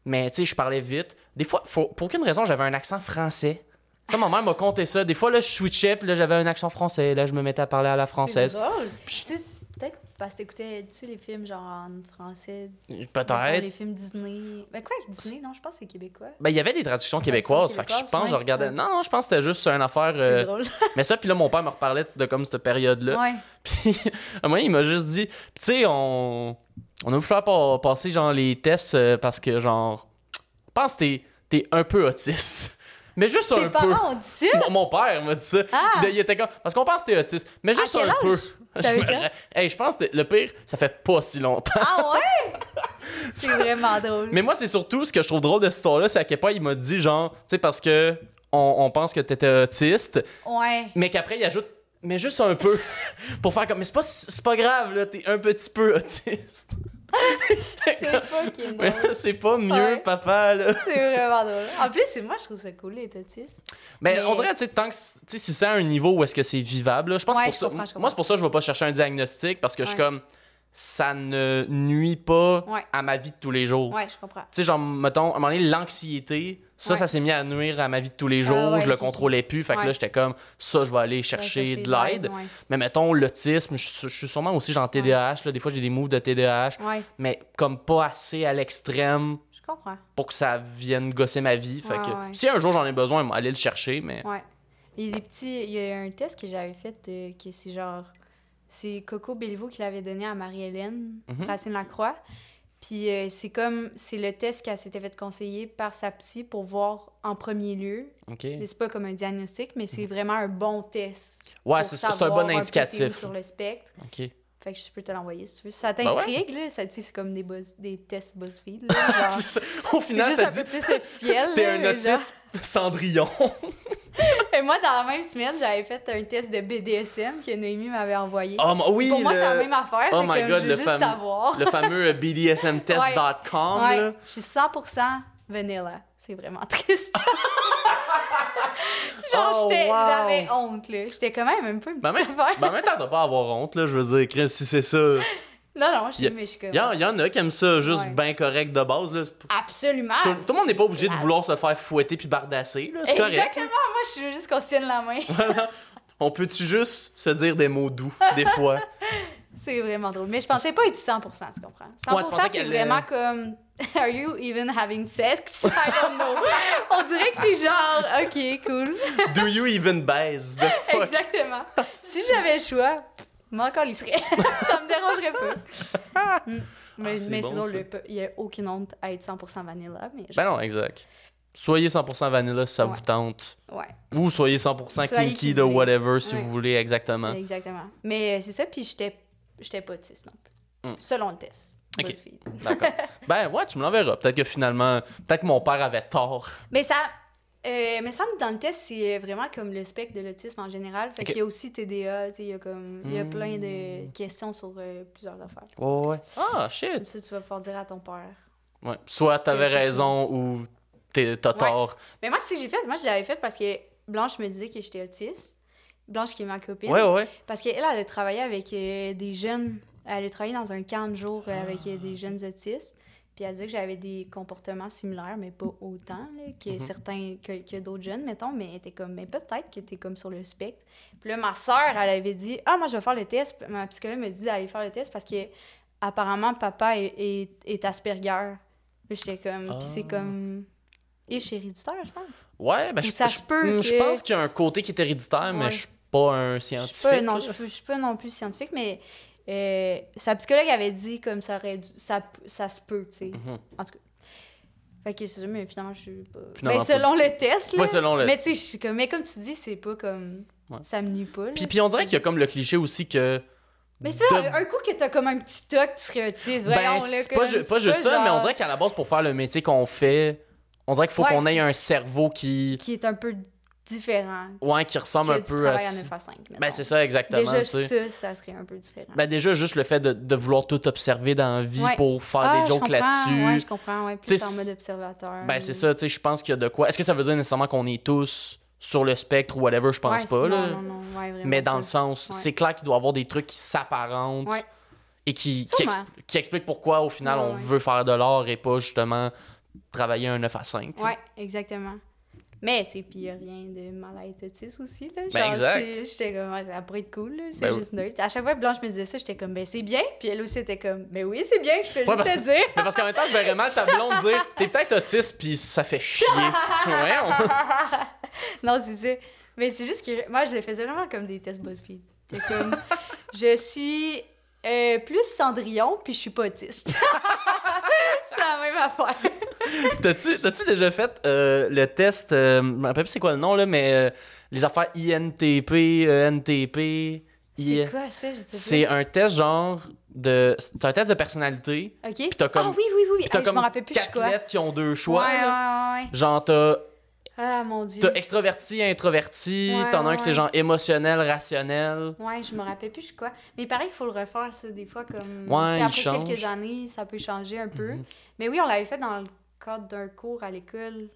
Mais tu sais, je parlais vite. Des fois, faut- pour aucune raison, j'avais un accent français. Ça, ma mère m'a conté ça. Des fois, là, je switchais, puis là, j'avais un accent français. Là, je me mettais à parler à la française. C'est peut-être parce que t'écoutais-tu les films genre en français? Peut-être. Les films Disney. Mais quoi, Disney? Non, je pense que c'est québécois. Ben, il y avait des traductions québécoises. Fait que je pense, je regardais. Non, non, je pense que c'était juste une affaire. C'est euh, drôle. Mais ça, puis là, mon père me reparlait de comme cette période-là. Ouais. Puis, à un moment, il m'a juste dit, tu sais, on, on a voulu faire pa- passer, genre, les tests euh, parce que, genre, je pense que t'es, t'es un peu autiste. Mais juste un Tes peu. parents ont dit ça? Mon, mon père m'a dit ça. Ah! Il, il était comme, parce qu'on pense que t'es autiste. Mais juste un peu. Je me Hey, je pense que le pire, ça fait pas si longtemps. Ah ouais? c'est vraiment drôle. Mais moi, c'est surtout ce que je trouve drôle de cette histoire-là, c'est à quel point il m'a dit, genre, tu sais, parce que on, on pense que t'étais autiste, Ouais. mais qu'après, il ajoute, mais juste un peu. pour faire comme, mais c'est pas, c'est pas grave, là, t'es un petit peu autiste. C'est comme, fucking Mais drôle. c'est pas mieux, Ouais. papa, là. C'est vraiment drôle. En plus, c'est- moi, je trouve ça cool, les autistes. Mais, Mais- on dirait, tu sais, tant que, si c'est à un niveau où est-ce que c'est vivable, là, je pense Ouais, pour je ça. comprends, je comprends. Moi, c'est pour ça que je vais pas chercher un diagnostic parce que je suis comme, ça ne nuit pas à ma vie de tous les jours. Ouais, je comprends. Tu sais, genre, mettons, à un moment donné, l'anxiété, ça, Ouais. ça s'est mis à nuire à ma vie de tous les jours. Ah ouais, je le contrôlais plus. Fait que là, j'étais comme, ça, je vais aller chercher de l'aide. Mais mettons, l'autisme, je, je suis sûrement aussi genre TDAH. Là, des fois, j'ai des moves de TDAH, mais comme pas assez à l'extrême je comprends. pour que ça vienne gosser ma vie. Fait que si un jour j'en ai besoin, aller le chercher. Mais Ouais. Il y a des petits. Il y a un test que j'avais fait euh, que c'est genre. C'est Coco Belliveau qui l'avait donné à Marie-Hélène Mhm. Racine Lacroix. Puis euh, c'est comme. C'est le test qu'elle s'était fait conseiller par sa psy pour voir en premier lieu. ok. Mais C'est pas comme un diagnostic, mais c'est vraiment un bon test. Ouais, c'est ça, c'est un bon indicatif. sur le spectre. Ok. Fait que je peux te l'envoyer si tu veux. Ça Ben ouais. t'intrigue, là, ça, c'est comme des, buzz- des tests BuzzFeed. Là, genre. C'est. Au c'est final, juste ça un dit peu plus officiel. t'es un genre- autiste Cendrillon. Et moi, dans la même semaine, j'avais fait un test de BDSM que Noémie m'avait envoyé. Oh, oui, Pour moi, le- c'est la même affaire. Oh my God, je veux le juste fameux- savoir. le fameux bdsmtest.com. Ouais, là. je suis 100% vanilla. C'est vraiment triste. Genre, Oh, wow. j'avais honte, là. J'étais quand même un peu une Ben, petite affaire. Ben, en même temps, t'as pas à avoir honte, là, je veux dire, si c'est ça. Non, non, je mais suis comme... Il y, en- y en a qui aiment ça juste Ouais. bien correct de base. Là. Absolument. Tout, tout le monde n'est pas obligé de La- vouloir se faire fouetter puis bardasser. là, C'est correct. Exactement. Moi, je veux juste qu'on se tienne la main. On peut-tu juste se dire des mots doux, des fois? C'est vraiment drôle. Mais je pensais pas être 100%, tu comprends? 100%, Ouais, c'est vraiment comme... Are you even having sex? I don't know. On dirait que c'est genre... OK, cool. Do you even baise? The fuck? Exactement. si j'avais le choix, moi encore il serait. ça me dérangerait pas. Mm. Mais, Ah, mais bon, c'est drôle, ça. le pe- il n'y a aucune honte à être 100% vanilla. Mais Ben non, exact. Soyez 100% vanilla si ça Ouais. vous tente. ouais, Ou soyez 100% Soyez kinky de whatever si Ouais. vous voulez exactement. exactement. Mais euh, c'est ça, puis j'étais j'étais pas autiste non plus. Mm. Selon le test. Ok. D'accord. ben ouais, tu me l'enverras. Peut-être que finalement, peut-être que mon père avait tort. Mais ça. Euh, mais ça, dans le test, c'est vraiment comme le spectre de l'autisme en général. Fait Ok. qu'il y a aussi TDA, tu sais, il y a comme. Il y a plein de questions sur euh, plusieurs affaires. Ouais, ouais. Ah, Comme shit. ça, tu vas pouvoir dire à ton père. Ouais. Soit t'avais raison ou t'as tort. Mais moi, ce que j'ai fait, moi, je l'avais fait parce que Blanche me disait que j'étais autiste. Blanche, qui est ma copine. Ouais, ouais, ouais. Parce qu'elle, elle a travaillé avec euh, des jeunes. Elle a travaillé dans un camp de jour euh, avec euh, des jeunes autistes. Puis elle disait que j'avais des comportements similaires, mais pas autant là, que Mhm. certains, que, que d'autres jeunes, mettons. Mais était comme, mais peut-être que t'es comme sur le spectre. Puis là, ma soeur, elle avait dit, ah, moi, je vais faire le test. Ma psychologue me dit d'aller faire le test parce que apparemment, papa est, est, est Asperger. J'étais comme, puis c'est Ah. comme. Et héréditaire, je pense. Ouais, ben je, ça je- peut je que- pense qu'il y a un côté qui est héréditaire, mais je suis pas un Je suis scientifique. pas, non, je, suis- je suis pas non plus scientifique, mais euh, sa psychologue avait dit comme ça aurait dû- ça, ça se peut, tu sais. Mhm. En tout cas. Fait que c'est ça, mais finalement, je suis pas. Finalement, ben, selon le test, là. Ouais, selon le- Mais tu sais, je suis comme. Mais comme tu dis, c'est pas comme. Ouais. Ça me nuit pas. là. Puis, puis on dirait qu'il y a comme le cliché aussi que. Mais c'est vrai, de- un, coup que t'as comme un petit toc, tu serais. Ben, c'est pas, juste ça, genre mais on dirait qu'à la base, pour faire le métier qu'on fait, on dirait qu'il faut Ouais. qu'on ait un cerveau qui. Qui est un peu différent. Ouais, qui ressemble que un du peu à. travail à 9 à 5. Ben, c'est ça, exactement. Déjà, ça, ça serait un peu différent. Ben, déjà, juste le fait de, de vouloir tout observer dans la vie Ouais. pour faire Ah, des jokes là-dessus. Ouais, je comprends, ouais. Plus en mode observateur. Ben, c'est ça, tu sais, je pense qu'il y a de quoi. Est-ce que ça veut dire nécessairement qu'on est tous sur le spectre ou whatever? Je pense Ouais, pas, là. Non, non, non, ouais, vraiment Mais dans le sens, c'est clair qu'il doit y avoir des trucs qui s'apparentent et qui, qui, Sûrement. expl- qui expliquent pourquoi, au final, on veut faire de l'art et pas justement travailler un 9 à 5. Ouais, exactement. Mais, tu sais, puis il a rien de mal à être autiste aussi, là. Ben, Genre, exact. c'est- J'étais comme, ça pourrait être cool, là. C'est Ben oui. juste nerd. À chaque fois que Blanche me disait ça, j'étais comme, ben, c'est bien. Puis elle aussi était comme, ben oui, c'est bien, je fais Ouais, juste ben- te dire. Mais parce qu'en même temps, je verrais mal ta blonde dire T'es peut-être autiste, puis ça fait chier. ouais, on- non, c'est ça. Mais c'est juste que moi, je le faisais vraiment comme des tests BuzzFeed. J'étais comme, je suis euh, plus Cendrillon, puis je suis pas autiste. c'est la même affaire. T'as-tu t'as-tu déjà fait euh, le test euh, Je me rappelle plus c'est quoi le nom, là, mais les affaires INTP, ENTP. C'est quoi ça? Je sais pas. C'est un test genre de. C'est un test de personnalité. OK. Puis t'as comme- Ah oui, oui, oui. oui. T'as Ah, je comme me rappelle plus quatre lettres qui ont deux choix. ouais, ouais, ouais. Genre, t'as Ah, mon Dieu. t'as extraverti, introverti. Ouais, T'en as un ouais, qui c'est genre émotionnel, rationnel. Ouais, je me rappelle plus je suis quoi. Mais pareil qu'il faut le refaire, ça, des fois, comme... Ouais, après quelques change. années, ça peut changer un peu. Mhm. Mais oui, on l'avait fait dans le cadre d'un cours à l'école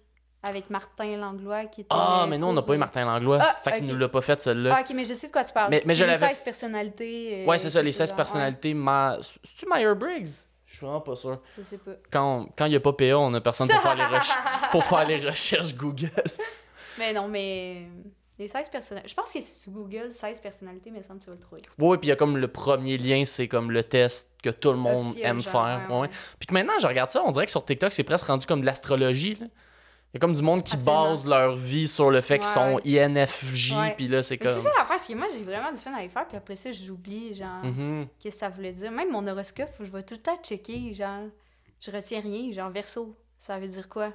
avec Martin Langlois, qui était... Ah, mais nous, on n'a pas eu Martin Langlois. Ah, fait qu'il ok. nous l'a pas fait, celle-là. Ah, ok, mais je sais de quoi tu parles. Mais- mais je C'est les l'avais 16 personnalités. euh, ouais, c'est ça, les quelque 16 chose, personnalités. Ma... C'est-tu Myers-Briggs Je suis vraiment pas sûr. je sais pas. Quand il n'y a pas PA, on a personne pour faire les, recherches- pour faire les recherches Google. Mais non, mais... Les 16 personnalités... Je pense que si tu googles 16 personnalités, mais ça me tu vas le trouver. Ouais, puis il y a comme le premier lien, c'est comme le test que tout le monde Officiel, aime genre, faire. ouais. Puis que maintenant, je regarde ça, on dirait que sur TikTok, c'est presque rendu comme de l'astrologie. Il y a comme du monde qui Absolument. base leur vie sur le fait qu'ils Ouais, sont INFJ, puis là, c'est comme. c'est ça l'affaire, parce que moi, j'ai vraiment du fun à les faire, puis après ça, j'oublie, genre... Qu'est-ce que ça voulait dire. Même mon horoscope, je vais tout le temps checker, genre, je retiens rien, genre verso, ça veut dire quoi?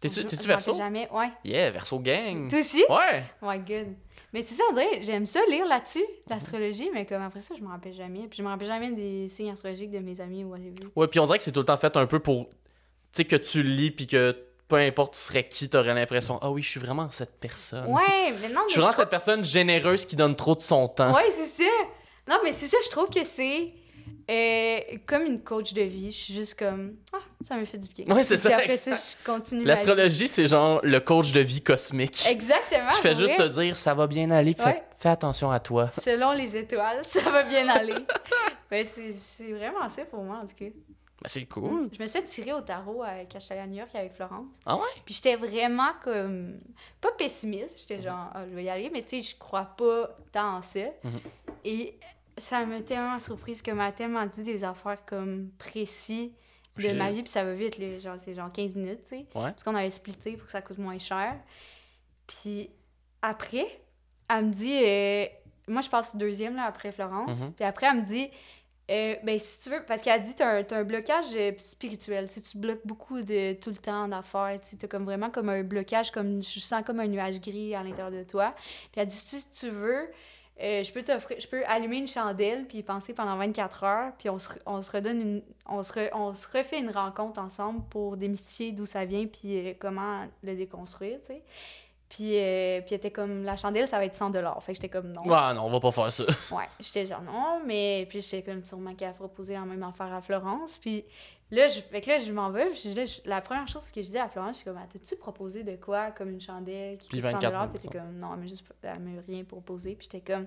T'es-tu verso? jamais, ouais. Yeah, verso gang. Toi aussi? Ouais. Oh my god. Mais c'est ça, on dirait, j'aime ça lire là-dessus, l'astrologie, mais comme après ça, je me rappelle jamais. Puis je me rappelle jamais des signes astrologiques de mes amis ou whatever. Ouais, puis on dirait que c'est tout le temps fait un peu pour. Tu sais, que tu lis, puis que peu importe tu serais qui, t'aurais l'impression, ah oui, je suis vraiment cette personne. Ouais, mais non, mais Je suis vraiment cette personne généreuse qui donne trop de son temps. Ouais, c'est ça. Non, mais c'est ça, je trouve que c'est euh, comme une coach de vie. Je suis juste comme, ah, ça me fait du bien. Ouais, c'est ça, après exact. ça, je continue. L'astrologie, c'est genre le coach de vie cosmique. Exactement. Fait pour juste vrai. te dire ça va bien aller, puis Ouais. fais, fais attention à toi. Selon les étoiles, ça va bien aller. ben, c'est c'est vraiment ça pour moi, en tout cas. Ben, c'est cool. Je me suis fait tirer au tarot euh, quand j'étais à New York avec Florence. Ah ouais? Puis j'étais vraiment comme. Pas pessimiste, j'étais genre, ah, je vais y aller, mais tu sais, je crois pas tant en ça. Mhm. Et ça m'a tellement surprise que m'a tellement dit des affaires comme précis de ma vie, puis ça va vite, là, genre, c'est genre 15 minutes, tu sais. Ouais. Parce qu'on avait splitté pour que ça coûte moins cher. Puis après, elle me dit. euh, moi, je passe deuxième là, après Florence. Mhm. Puis après, elle me dit. Euh, ben, si tu veux, parce qu'elle a dit, t'as un, t'as un blocage euh, spirituel, tu tu bloques beaucoup de tout le temps d'affaires, tu t'as comme vraiment comme un blocage, comme, je sens comme un nuage gris à l'intérieur de toi. Puis elle dit, si tu veux, euh, je peux t'offrir, je peux allumer une chandelle, puis penser pendant 24 heures, puis on se, on se redonne une, on se, on se refait une rencontre ensemble pour démystifier d'où ça vient, puis euh, comment le déconstruire, tu sais. Puis, euh, puis elle était comme, la chandelle, ça va être 100 Fait que j'étais comme, non. Ah non, on va pas faire ça. Ouais, j'étais genre non, mais puis j'étais comme sûrement qu'elle a proposé la même affaire à Florence. Puis là, je, fait que là, je m'en vais. Puis là, je- la première chose que je disais à Florence, je suis comme, Ah, t'as-tu proposé de quoi, comme une chandelle qui Puis coûte 100 24 000, Puis était comme, non, elle m'a juste, elle m'a rien proposé. Puis j'étais comme,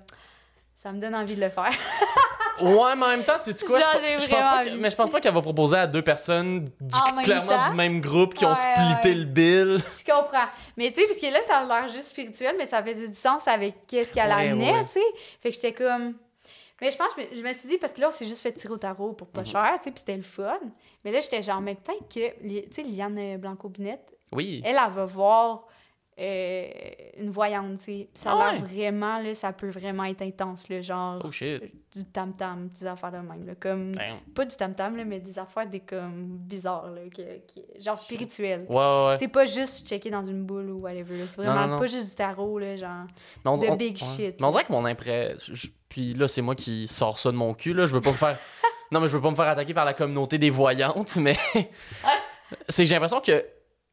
ça me donne envie de le faire. Ouais, mais en même temps, c'est quoi? Genre, je, je pense pas que- mais je pense pas qu'elle va proposer à deux personnes du- clairement du même groupe qui ont splitté ouais. le bill. je comprends. Mais tu sais, parce que là, ça a l'air juste spirituel, mais ça faisait du sens avec qu'est-ce qu'elle amenait, tu sais. Fait que j'étais comme. Mais je pense, je me- suis dit, parce que là, on s'est juste fait tirer au tarot pour Mhm. pas cher, tu sais, puis c'était le fun. Mais là, j'étais genre, mais peut-être que, tu sais, Liane Blanco-Binette, Oui. elle, elle va voir euh, une voyante, tu sais. Ça a Ah l'air ouais? vraiment, là, ça peut vraiment être intense, là, genre Oh shit. du tam-tam, des affaires de même, là, comme... Damn. Pas du tam-tam, là, mais des affaires des comme bizarres, là, qui, qui- genre spirituelles. Ouais, ouais, ouais. C'est pas juste checker dans une boule ou whatever. C'est Non, vraiment non, non. pas juste du tarot, là, genre. On- The on- big shit, Mais on dirait que mon impression. Puis là, c'est moi qui sors ça de mon cul, là. Je veux pas me faire. non, mais je veux pas me faire attaquer par la communauté des voyantes, mais. c'est que j'ai l'impression que.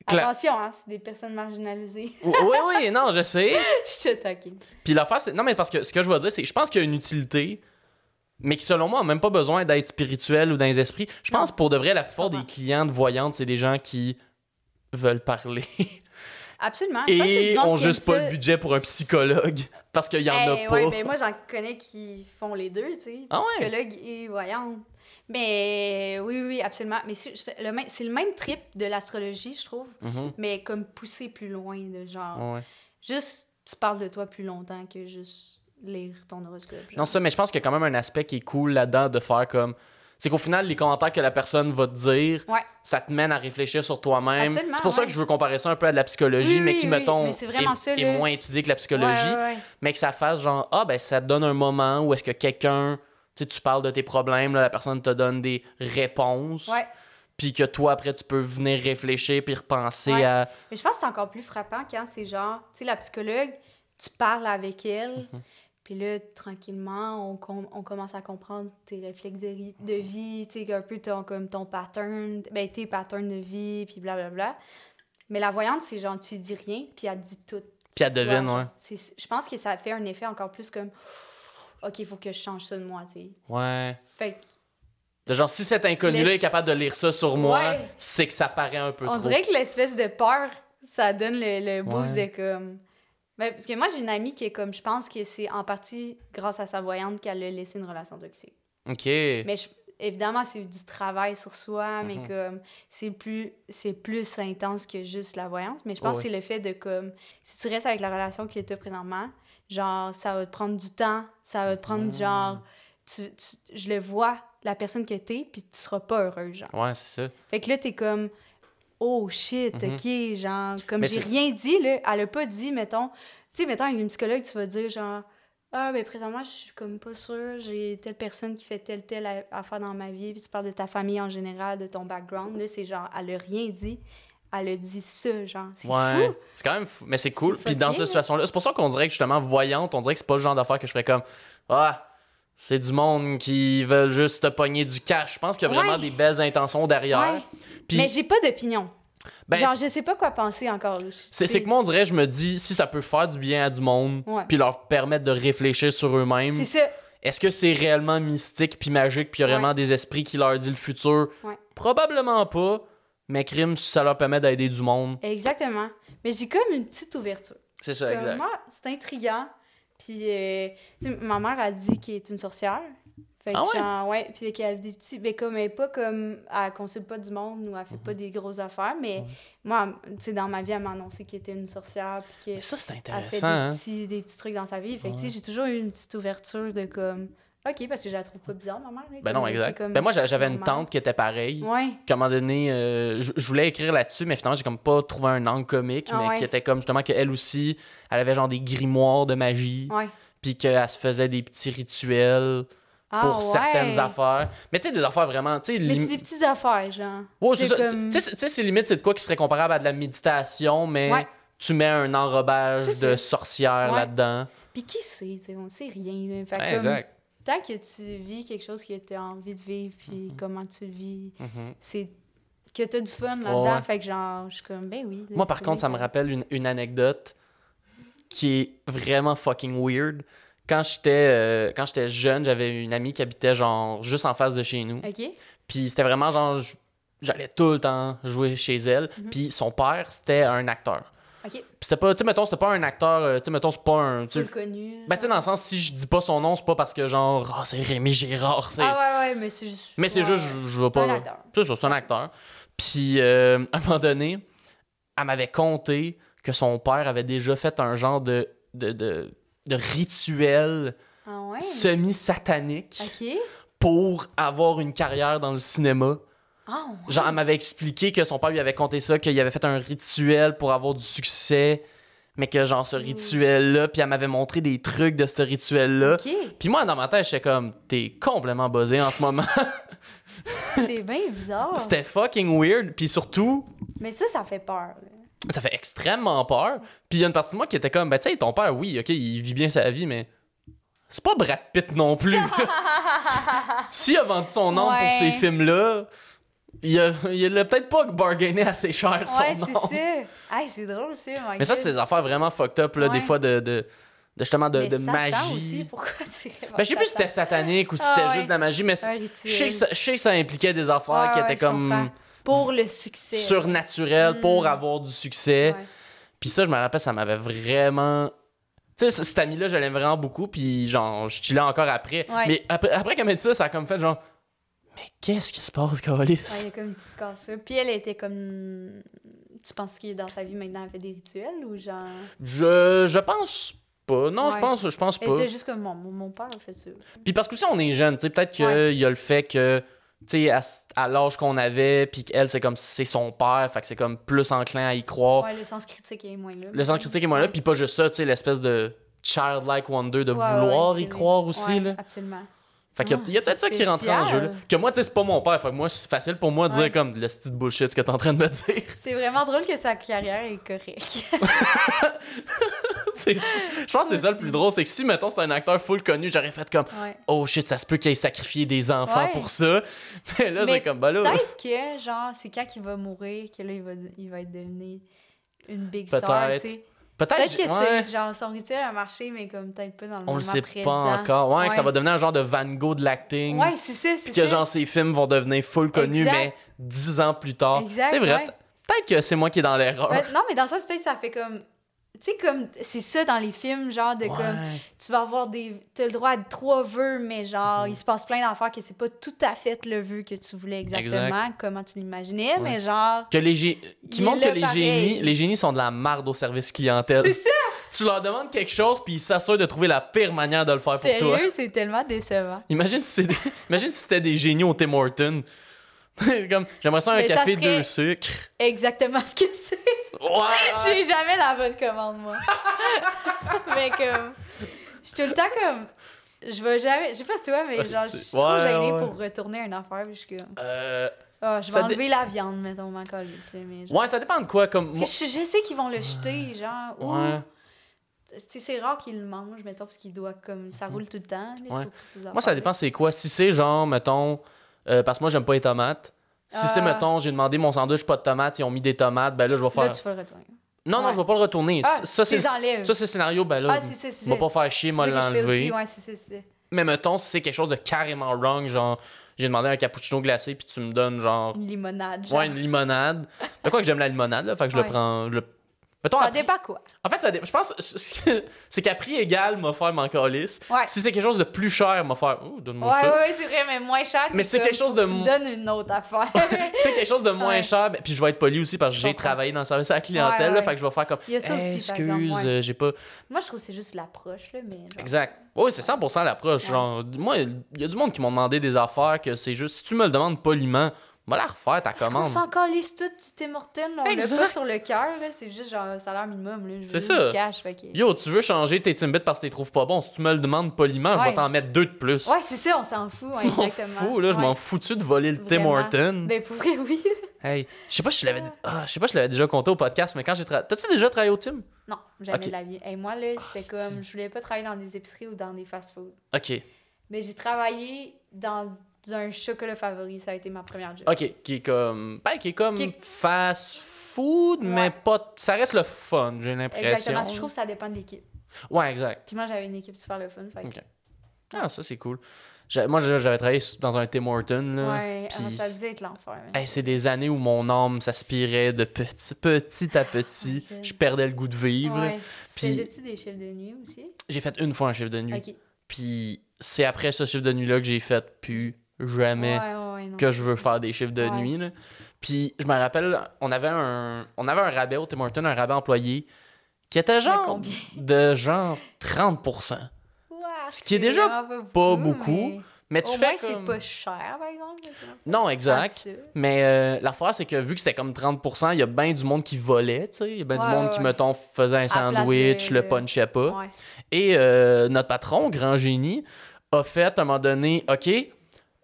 Cla- Attention, hein, c'est des personnes marginalisées. Oui, oui, non, je sais. Je te taquine. Puis l'affaire, c'est. Non, mais parce que ce que je veux dire, c'est que je pense qu'il y a une utilité, mais qui, selon moi, n'a même pas besoin d'être spirituel ou dans les esprits. Je pense, pour de vrai, la plupart des clients de voyantes, c'est des gens qui veulent parler Absolument. Et qui juste pas ça. le budget pour un psychologue parce qu'il y en a Eh, pas. ouais, mais moi, j'en connais qui font les deux, tu sais. Ah ouais? Psychologue et voyante. Mais oui, oui, absolument. Mais c'est le, même- c'est le même trip de l'astrologie, je trouve, Mhm. mais comme poussé plus loin, de genre. Ouais. Juste, tu parles de toi plus longtemps que juste lire ton horoscope. genre. Non, ça, mais je pense qu'il y a quand même un aspect qui est cool là-dedans de faire comme. C'est qu'au final, les commentaires que la personne va te dire, Ouais. ça te mène à réfléchir sur toi-même. Absolument, C'est pour ça que je veux comparer ça un peu à de la psychologie, Oui, mais qui, oui, mettons, mais c'est est, ça, est moins étudié que la psychologie, ouais. mais que ça fasse genre, ah, ben ça te donne un moment où est-ce que quelqu'un, tu sais, tu parles de tes problèmes, là, la personne te donne des réponses, Ouais. puis que toi, après, tu peux venir réfléchir puis repenser Ouais. à. Mais je pense que c'est encore plus frappant quand c'est genre, tu sais, la psychologue, tu parles avec elle, Mhm. puis là, tranquillement, on, com- on commence à comprendre tes réflexes de, de vie, tu sais, un peu ton, comme ton pattern, ben, tes patterns de vie, puis blablabla. Mais la voyante, c'est genre, tu dis rien, puis elle dit tout. Puis elle devine, Ouais, Je pense que ça fait un effet encore plus comme, OK, il faut que je change ça de moi, tu sais. Ouais. Fait que De genre, si cet inconnu-là est capable de lire ça sur moi, Ouais. c'est que ça paraît un peu On trop. dirait que l'espèce de peur, ça donne le, le boost Ouais. de comme. Ben, parce que moi, j'ai une amie qui est comme. Je pense que c'est en partie grâce à sa voyante qu'elle a laissé une relation toxique. Ok. Mais je- évidemment, c'est du travail sur soi, mais Mhm. comme. C'est plus, plus intense que juste la voyante. Mais je pense Oh, que c'est le fait de comme. Si tu restes avec la relation que tu as présentement, genre, ça va te prendre du temps, ça va te prendre Mhm. genre. Tu, tu- je le vois, la personne que t'es, puis tu seras pas heureux, genre. Ouais, c'est ça. Fait que là, t'es comme, oh shit, Mhm. ok, genre, comme Mais j'ai c'est- rien dit, là, elle a pas dit, mettons, tu sais, mettons, avec une psychologue, tu vas dire, genre, ah, ben présentement, je suis comme pas sûre, j'ai telle personne qui fait telle, telle affaire dans ma vie, puis tu parles de ta famille en général, de ton background, là, c'est genre, elle a rien dit, elle a dit ça, genre, c'est Ouais. fou. C'est quand même fou. Mais c'est cool. Puis dans cette là. situation-là, c'est pour ça qu'on dirait que justement, voyante, on dirait que c'est pas le genre d'affaire que je ferais comme Ah, c'est du monde qui veulent juste te pogner du cash. Je pense qu'il y a vraiment Ouais. des belles intentions derrière. Ouais. Mais j'ai pas d'opinion. ben, genre, je sais pas quoi penser encore. c'est que moi, on dirait, je me dis, si ça peut faire du bien à du monde, puis leur permettre de réfléchir sur eux-mêmes, C'est ça. est-ce que c'est réellement mystique puis magique, puis il y a vraiment des esprits qui leur disent le futur? Probablement pas. Mais crime, ça leur permet d'aider du monde. Exactement. Mais j'ai comme une petite ouverture. C'est ça, Comme, exact. moi, c'est intriguant. Puis, euh, tu sais, ma mère a dit qu'elle est une sorcière. Fait que Ah ouais? genre, ouais, puis qu'elle a des petits. Mais comme elle est pas comme. Elle consulte pas du monde ou elle fait pas Mhm. des grosses affaires. Mais moi, tu sais, dans ma vie, elle m'a annoncé qu'elle était une sorcière. Puis Mais ça, c'est fait intéressant. des, hein? petits, des petits trucs dans sa vie. Fait que, tu sais, j'ai toujours eu une petite ouverture de comme. Ok, parce que je la trouve pas bizarre, ma mère. là, Ben non, exact. comme Ben moi, j'a- j'avais une tante qui était pareille. Ouais. Qu'à un moment donné, euh, je, je voulais écrire là-dessus, mais finalement, j'ai comme pas trouvé un angle comique, Ah mais ouais. qui était comme justement qu'elle aussi, elle avait genre des grimoires de magie, Ouais. puis qu'elle se faisait des petits rituels Ah, pour certaines affaires. Mais tu sais, des affaires vraiment, Mais lim- c'est des petites affaires, genre. Ouais, c'est ça. comme- Tu sais, c'est limite, c'est de quoi qui serait comparable à de la méditation, mais tu mets un enrobage de sorcière Ouais. là-dedans. Puis qui sait, on sait rien. Fait comme- exact. Tant que tu vis quelque chose que tu as envie de vivre, puis Mhm. comment tu le vis, Mhm. c'est que tu as du fun là-dedans. Ouais. Fait que genre, je suis comme, ben oui. Moi, par contre, ça me rappelle une, une anecdote qui est vraiment fucking weird. Quand j'étais euh, quand j'étais jeune, j'avais une amie qui habitait genre juste en face de chez nous. OK? Puis c'était vraiment genre j'allais tout le temps jouer chez elle. Mhm. Puis son père, c'était un acteur. OK. Puis c'était pas tu sais mettons, c'était pas un acteur, euh, tu sais mettons c'est pas un tu connu. ben tu sais dans le sens si je dis pas son nom, c'est pas parce que genre ah, c'est Rémi Gérard, c'est Ah ouais, ouais, mais c'est juste. mais c'est ouais, juste je, je un pas acteur. c'est ça, c'est un acteur. Puis, euh, à un moment donné, elle m'avait conté que son père avait déjà fait un genre de, de, de, de rituel Ah ouais? semi-satanique pour avoir une carrière dans le cinéma. Ah ouais. Genre, elle m'avait expliqué que son père lui avait conté ça, qu'il avait fait un rituel pour avoir du succès. mais que genre ce rituel-là, puis elle m'avait montré des trucs de ce rituel-là. Puis moi, dans ma tête, j'étais comme, t'es complètement buzzé en ce moment. C'est bien bizarre. C'était fucking weird. Puis surtout, Mais ça, ça fait peur. là. ça fait extrêmement peur. Puis il y a une partie de moi qui était comme, ben tu sais, ton père, oui, ok, il vit bien sa vie, mais c'est pas Brad Pitt non plus. S'il a vendu son Ouais. pour ces films-là, il a, il a peut-être pas bargainé assez cher son Ouais, nom. c'est ça. Hey, c'est drôle, ça. my Mais ça, c'est des affaires vraiment fucked up, là, des fois de, de, de- justement de, Mais de Satan magie. aussi, pourquoi tu Ben, je sais plus si c'était satanique ou si Ah, c'était ouais. juste de la magie, mais je sais, que ça, je sais que ça impliquait des affaires qui étaient comme. Pour le succès. surnaturelles Mm. pour avoir du succès. Puis ça, je me rappelle, ça m'avait vraiment. Tu sais, cet ami-là, je l'aime vraiment beaucoup, puis genre, je chillais encore après. Ouais. Mais après, après qu'elle m'a dit ça, ça a comme fait genre. Mais qu'est-ce qui se passe, Calis? Ouais, il y a comme une petite cassure. Puis elle était comme. Tu penses qu'il dans sa vie maintenant, elle fait des rituels ou genre? Je, je pense pas. Non, je pense, je pense Elle pas. était juste comme mon, mon père a fait ça. Puis parce que aussi, on est jeune, tu sais, peut-être qu'il Ouais. y a le fait que, tu sais, à, l'âge qu'on avait, puis qu'elle, c'est comme c'est son père, fait que c'est comme plus enclin à y croire. Ouais, le sens critique est moins là. Le sens critique est moins là, puis pas juste ça, tu sais, l'espèce de childlike wonder de vouloir y croire aussi, ouais, là. Absolument. Fait qu'il y a, Ah, il y a peut-être ça qui rentre en jeu, là. Que moi, tu sais, c'est pas mon père, fait que moi, c'est facile pour moi de Ouais. dire comme le style bullshit que t'es en train de me dire. C'est vraiment drôle que sa carrière est correcte. Je pense que c'est ça le plus drôle, c'est que si, mettons, c'était un acteur full connu, j'aurais fait comme ouais. oh shit, ça se peut qu'il ait sacrifié des enfants Ouais. pour ça. Mais là, c'est comme bah là. Peut-être que, genre, c'est quand il va mourir que là, il va, il va être devenu une big star, Peut-être. Peut-être que ouais. c'est, genre, son rituel a marché, mais comme peut-être pas dans le On le sait présent. pas encore. Ouais, que ça va devenir un genre de Van Gogh de l'acting. Ouais, c'est ça, c'est Puis que genre ces films vont devenir full connus, Exact. mais dix ans plus tard. C'est vrai. ouais. Peut-être que c'est moi qui est dans l'erreur. Ouais, non, mais dans ça, peut-être ça fait comme... Tu sais, comme... C'est ça dans les films, genre, de comme... Tu vas avoir des... T'as le droit à trois vœux, mais genre, Mhm. il se passe plein d'affaires que c'est pas tout à fait le vœu que tu voulais exactement, comment tu l'imaginais, mais genre... Que les gé- qui est que les pareil. génies, les génies sont de la marde au service clientèle. C'est ça! Tu leur demandes quelque chose puis ils s'assurent de trouver la pire manière de le faire pour toi. Sérieux, c'est tellement décevant. Imagine si c'est des- imagine si c'était des génies au Tim Hortons. comme j'aimerais ça un Mais ça café serait- deux sucres. Exactement ce que c'est. Ouais. J'ai jamais la bonne commande, moi. mais comme. Je suis tout le temps comme. Je vais jamais. Je sais pas toi, mais Ah, genre, je suis trop ouais, gênée ouais. pour retourner une affaire. Puis je suis comme. Euh, Ah, je vais Ça dé- enlever la viande, mettons, ma Mais genre- ouais, ça dépend de quoi comme Parce que je, je sais qu'ils vont le jeter, genre. Ou. Ouais. C'est rare qu'ils le mangent, mettons, parce qu'il doit comme. Ça roule tout le temps, Ouais. surtout ces Moi, ça dépend c'est quoi. Si c'est genre, mettons, euh, parce que moi, j'aime pas les tomates. Si c'est, Ah. mettons, j'ai demandé mon sandwich, pas de tomates, ils ont mis des tomates, ben là, je vais faire. Là, tu fais le retour. Non, non, je vais pas le retourner. Ah, ça, c'est ça, c'est le scénario, ben là, Ah, c'est ça. pas faire chier, fais l'enlever. Ouais. Mais mettons, si c'est quelque chose de carrément wrong, genre, j'ai demandé un cappuccino glacé, puis tu me donnes, genre, Une limonade. Genre. ouais, une limonade. De quoi que j'aime la limonade, là, fait que je le prends. je le- Mettons, Ça dépend quoi. En fait, ça dé- je pense c'est qu'à prix égal, m'a faire mon calice. Ouais. Si c'est quelque chose de plus cher, m'a faire, oh, donne-moi Ouais, ça. ouais, c'est vrai, mais moins cher. Mais c'est quelque chose de Tu donnes une autre affaire. C'est quelque chose de moins Ouais. cher, ben, puis je vais être poli aussi parce que j'ai travaillé dans le service à la clientèle, Ouais, là, ouais. fait que je vais faire comme, Il y a ça aussi, Hey, excuse, ouais. euh, j'ai pas. Moi, je trouve que c'est juste l'approche, là, mais. genre- Exact. Oui, c'est 100% l'approche. Ouais. Genre, moi, il y a du monde qui m'ont demandé des affaires que c'est juste, si tu me le demandes poliment, va la refaire ta commande. s'en calisse tout Hortons, là, on Exact. pas sur le cœur, c'est juste genre un salaire minimum, là. Je veux C'est ça. cash, que... Yo, tu veux changer tes Timbits parce que tu les trouves pas bons. Si tu me le demandes poliment, je vais t'en mettre deux de plus. Ouais, c'est ça, on s'en fout, ouais, exactement. fous, là, je m'en foutu de voler le Tim. Horton. Ben, pour vrai, oui. Hey, je sais pas si je l'avais ah, je sais pas si je l'avais déjà compté au podcast, mais quand j'ai travaillé. T'as-tu déjà travaillé au Tim? Non, jamais de la vie. Et moi, là, c'était Ah, comme... Je voulais pas travailler dans des épiceries ou dans des fast-food. Ok. Mais j'ai travaillé dans un chocolat favori, ça a été ma première job. Ok, qui est comme. Ben, qui est comme qui fast food, mais pas. Ça reste le fun, j'ai l'impression. Exactement, je trouve que ça dépend de l'équipe. Ouais, exact. Puis moi, j'avais une équipe super le fun, fait que-. Ah, ça, c'est cool. Moi, j'avais travaillé dans un Tim Horton, là. Ouais, ah, ça devait être l'enfer. hein. Hey, c'est des années où mon âme s'aspirait de petit, petit à petit. Je perdais le goût de vivre. Ouais. Tu faisais-tu des chiffres de nuit aussi? J'ai fait une fois un chiffre de nuit. Ok. Puis c'est après ce chiffre de nuit-là que j'ai fait plus jamais Ouais, ouais, que je veux faire des chiffres de nuit. là. Puis je me rappelle, on avait un, on avait un rabais au Tim Hortons, un rabais employé, qui était genre de genre 30%. Ouais, Ce qui est déjà pas beaucoup, Mais tu Au fais moins, c'est comme- pas cher, par exemple. le. Non, exact. Mais euh, l'affaire, c'est que vu que c'était comme 30%, il y a bien du monde qui volait, tu sais. Il y a bien du monde ouais, qui, ouais. mettons, faisait un sandwich, le de- punchait pas. Et euh, notre patron, Grand Génie, a fait à un moment donné, OK,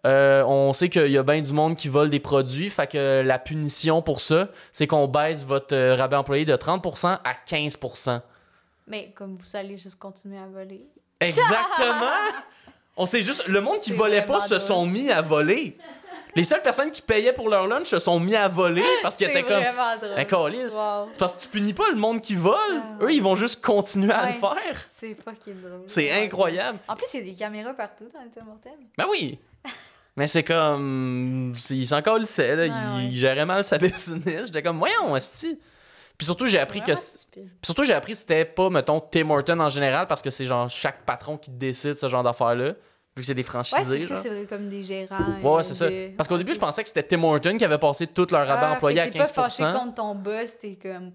euh, on sait qu'il y a bien du monde qui vole des produits, fait que la punition pour ça, c'est qu'on baisse votre euh, rabais employé de 30% à 15%. Mais comme vous allez juste continuer à voler. Exactement! On sait juste, le monde qui volait pas se drôle. sont mis à voler. Les seules personnes qui payaient pour leur lunch se sont mis à voler parce qu'ils étaient comme. Un calice. Wow. C'est parce que tu punis pas le monde qui vole. Ah. Eux, ils vont juste continuer à le faire. C'est fucking drôle. C'est incroyable. En plus, il y a des caméras partout dans le Hortons. Ben oui. Mais c'est comme. Il s'en calissait, là. Ouais, il, ouais. il gérait mal sa business. J'étais comme, voyons, esti. Puis surtout, j'ai appris que. Puis surtout, j'ai appris que c'était pas, mettons, Tim Horton en général, parce que c'est genre chaque patron qui décide ce genre d'affaires-là. Vu que c'est des Ouais, franchisés, c'est genre. c'est comme des gérants. Ouais, ouais, c'est ça. de- Parce qu'au début, je pensais que c'était Tim Horton qui avait passé tout leur Ah, employé fait à que t'es pas fâché 15%. contre ton boss, t'es comme.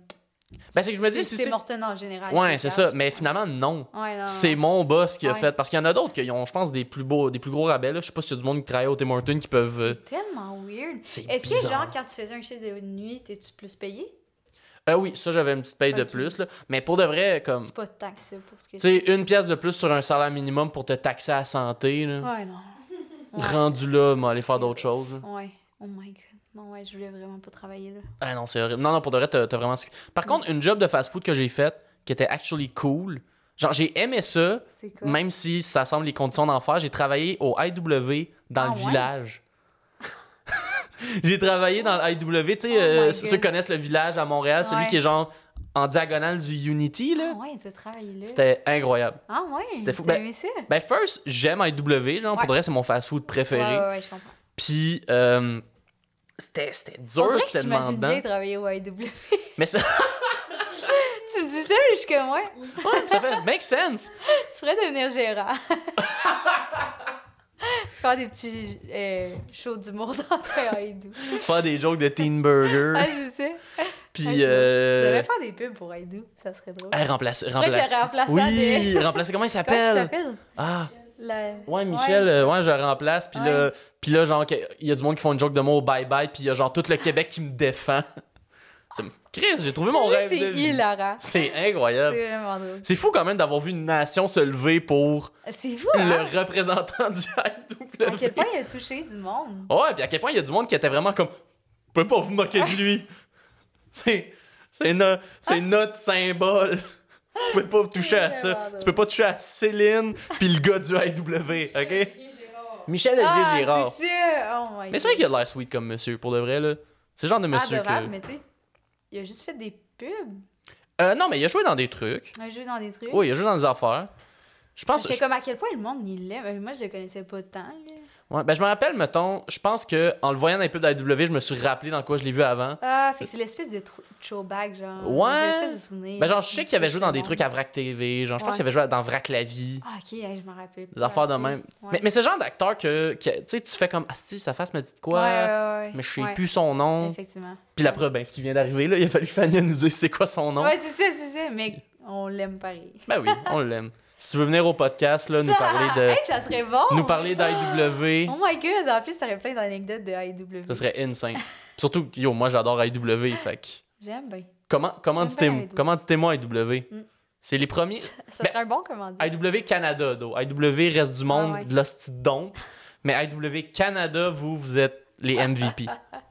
Ben, c'est que je me dis, si c'est. Morton en général. Ouais, c'est est ça. Mais finalement, non. Ouais, non, C'est mon boss qui a Ouais. fait. Parce qu'il y en a d'autres qui ont, je pense, des plus beaux, des plus gros rabais. Là. Je sais pas s'il y a du monde qui travaille au Tim Hortons qui peuvent. euh, C'est tellement weird. Est-ce que, genre, quand tu faisais un chiffre de nuit, t'es-tu plus payé? Euh, oui, ça, j'avais une petite paye de plus. Là. Mais pour de vrai, comme. C'est pas ça pour ce que Tu sais, une pièce de plus sur un salaire minimum pour te taxer à la santé. Là. Ouais, non. Ouais. Rendu là, mais aller faire d'autres choses. là. Ouais. Oh my god. Non, ouais, je voulais vraiment pas travailler là. Ah non, c'est horrible. Non, non, pour de vrai, t'as vraiment. Par contre, une job de fast-food que j'ai faite, qui était actually cool. Genre, j'ai aimé ça, C'est quoi? même si ça semble les conditions d'enfer. J'ai travaillé au IW dans Ah le ouais? village. j'ai travaillé dans le IW. Tu sais, Oh euh, ceux qui connaissent le village à Montréal, celui Ouais. qui est genre en diagonale du Unity, là. Ah ouais, t'as travaillé là. C'était incroyable. Ah ouais? C'était fou. Ben, aimé ça? Ben, first, j'aime IW, genre, Ouais. pour de vrai, c'est mon fast-food Ouais, préféré. ouais, ouais, je comprends. Puis, euh, c'était c'était dur, c'était demandant. bien travailler au IW. Mais ça, tu me dis ça, mais je suis comme, ouais, ouais, ça fait make sense. tu pourrais devenir gérant. Faire des petits euh, shows d'humour dans un Haïdou. Faire des jokes de Teen Burger. Ah, c'est ça. Ah, Puis, vrai. Tu euh, devrais faire des pubs pour Haïdou, ça serait drôle. remplacer. que le remplacer. remplaçant Oui, de- remplacer. Comment il Comment il s'appelle? s'appelle? Ah, La... ouais, Michel, euh, ouais, je remplace. Puis là, puis là, genre, il y a du monde qui font une joke de moi au bye-bye. Puis il y a genre tout le Québec qui me défend. C'est- Chris, j'ai trouvé mon rêve C'est hilarant. C'est C'est incroyable. vraiment drôle. C'est fou quand même d'avoir vu une nation se lever pour fou, hein? le représentant du IW. À quel point il a touché du monde. Ouais, puis à quel point il y a du monde qui était vraiment comme. Vous pouvez pas vous moquer de lui. C'est. C'est no- c'est notre symbole. Vous pouvez pas toucher à ça. Tu peux pas toucher à Céline puis le gars du IW, ok? Michel Olivier Ah, Girard. c'est! Oh my Mais c'est vrai qu'il a de l'air sweet comme monsieur, pour de vrai, là. C'est le genre de monsieur Adorable, que. mais tu sais, il a juste fait des pubs. Euh, non, mais il a joué dans des trucs. Il a joué dans des trucs. Oui, il a joué dans des affaires. Je pense. Comme à quel point le monde il l'aime. Euh, Moi, je le connaissais pas tant. là. Ouais, ben je me rappelle, mettons, je pense que en le voyant dans les pubs d'IW, je me suis rappelé dans quoi je l'ai vu avant. Ah, fait que c'est l'espèce de throwback, genre. Ouais. L'espèce de souvenir. Ben genre, je sais qu'il avait joué dans des trucs à Vrac TV, genre, je pense Ouais. qu'il avait joué dans Vrac la vie. Ah, ok, je me rappelle. Des affaires de même. Ouais. Mais, mais c'est le genre d'acteur que, que, tu sais, tu fais comme, ah, si, sa face me dit de quoi, Ouais, ouais, ouais. mais je sais plus son nom. Effectivement. Puis la preuve, ben, ce qui vient d'arriver, là, il a fallu que Fania nous dise c'est quoi son nom. Ouais, c'est ça, c'est ça. Mais on l'aime pareil. Ben oui, on l'aime. Si tu veux venir au podcast, là, nous parler de. Hey, ça serait bon! Nous parler d'IW, Oh my god! En plus, ça aurait plein d'anecdotes de IW. ça serait insane. Surtout yo, moi, j'adore IW, fait que. J'aime bien. Comment, comment dites-moi IW. comment? Mm. C'est les premiers. Ça Ben, serait un bon commandit. IW Canada, though. IW reste du monde, Ah ouais. de l'hostie. Mais IW Canada, vous, vous êtes les MVP.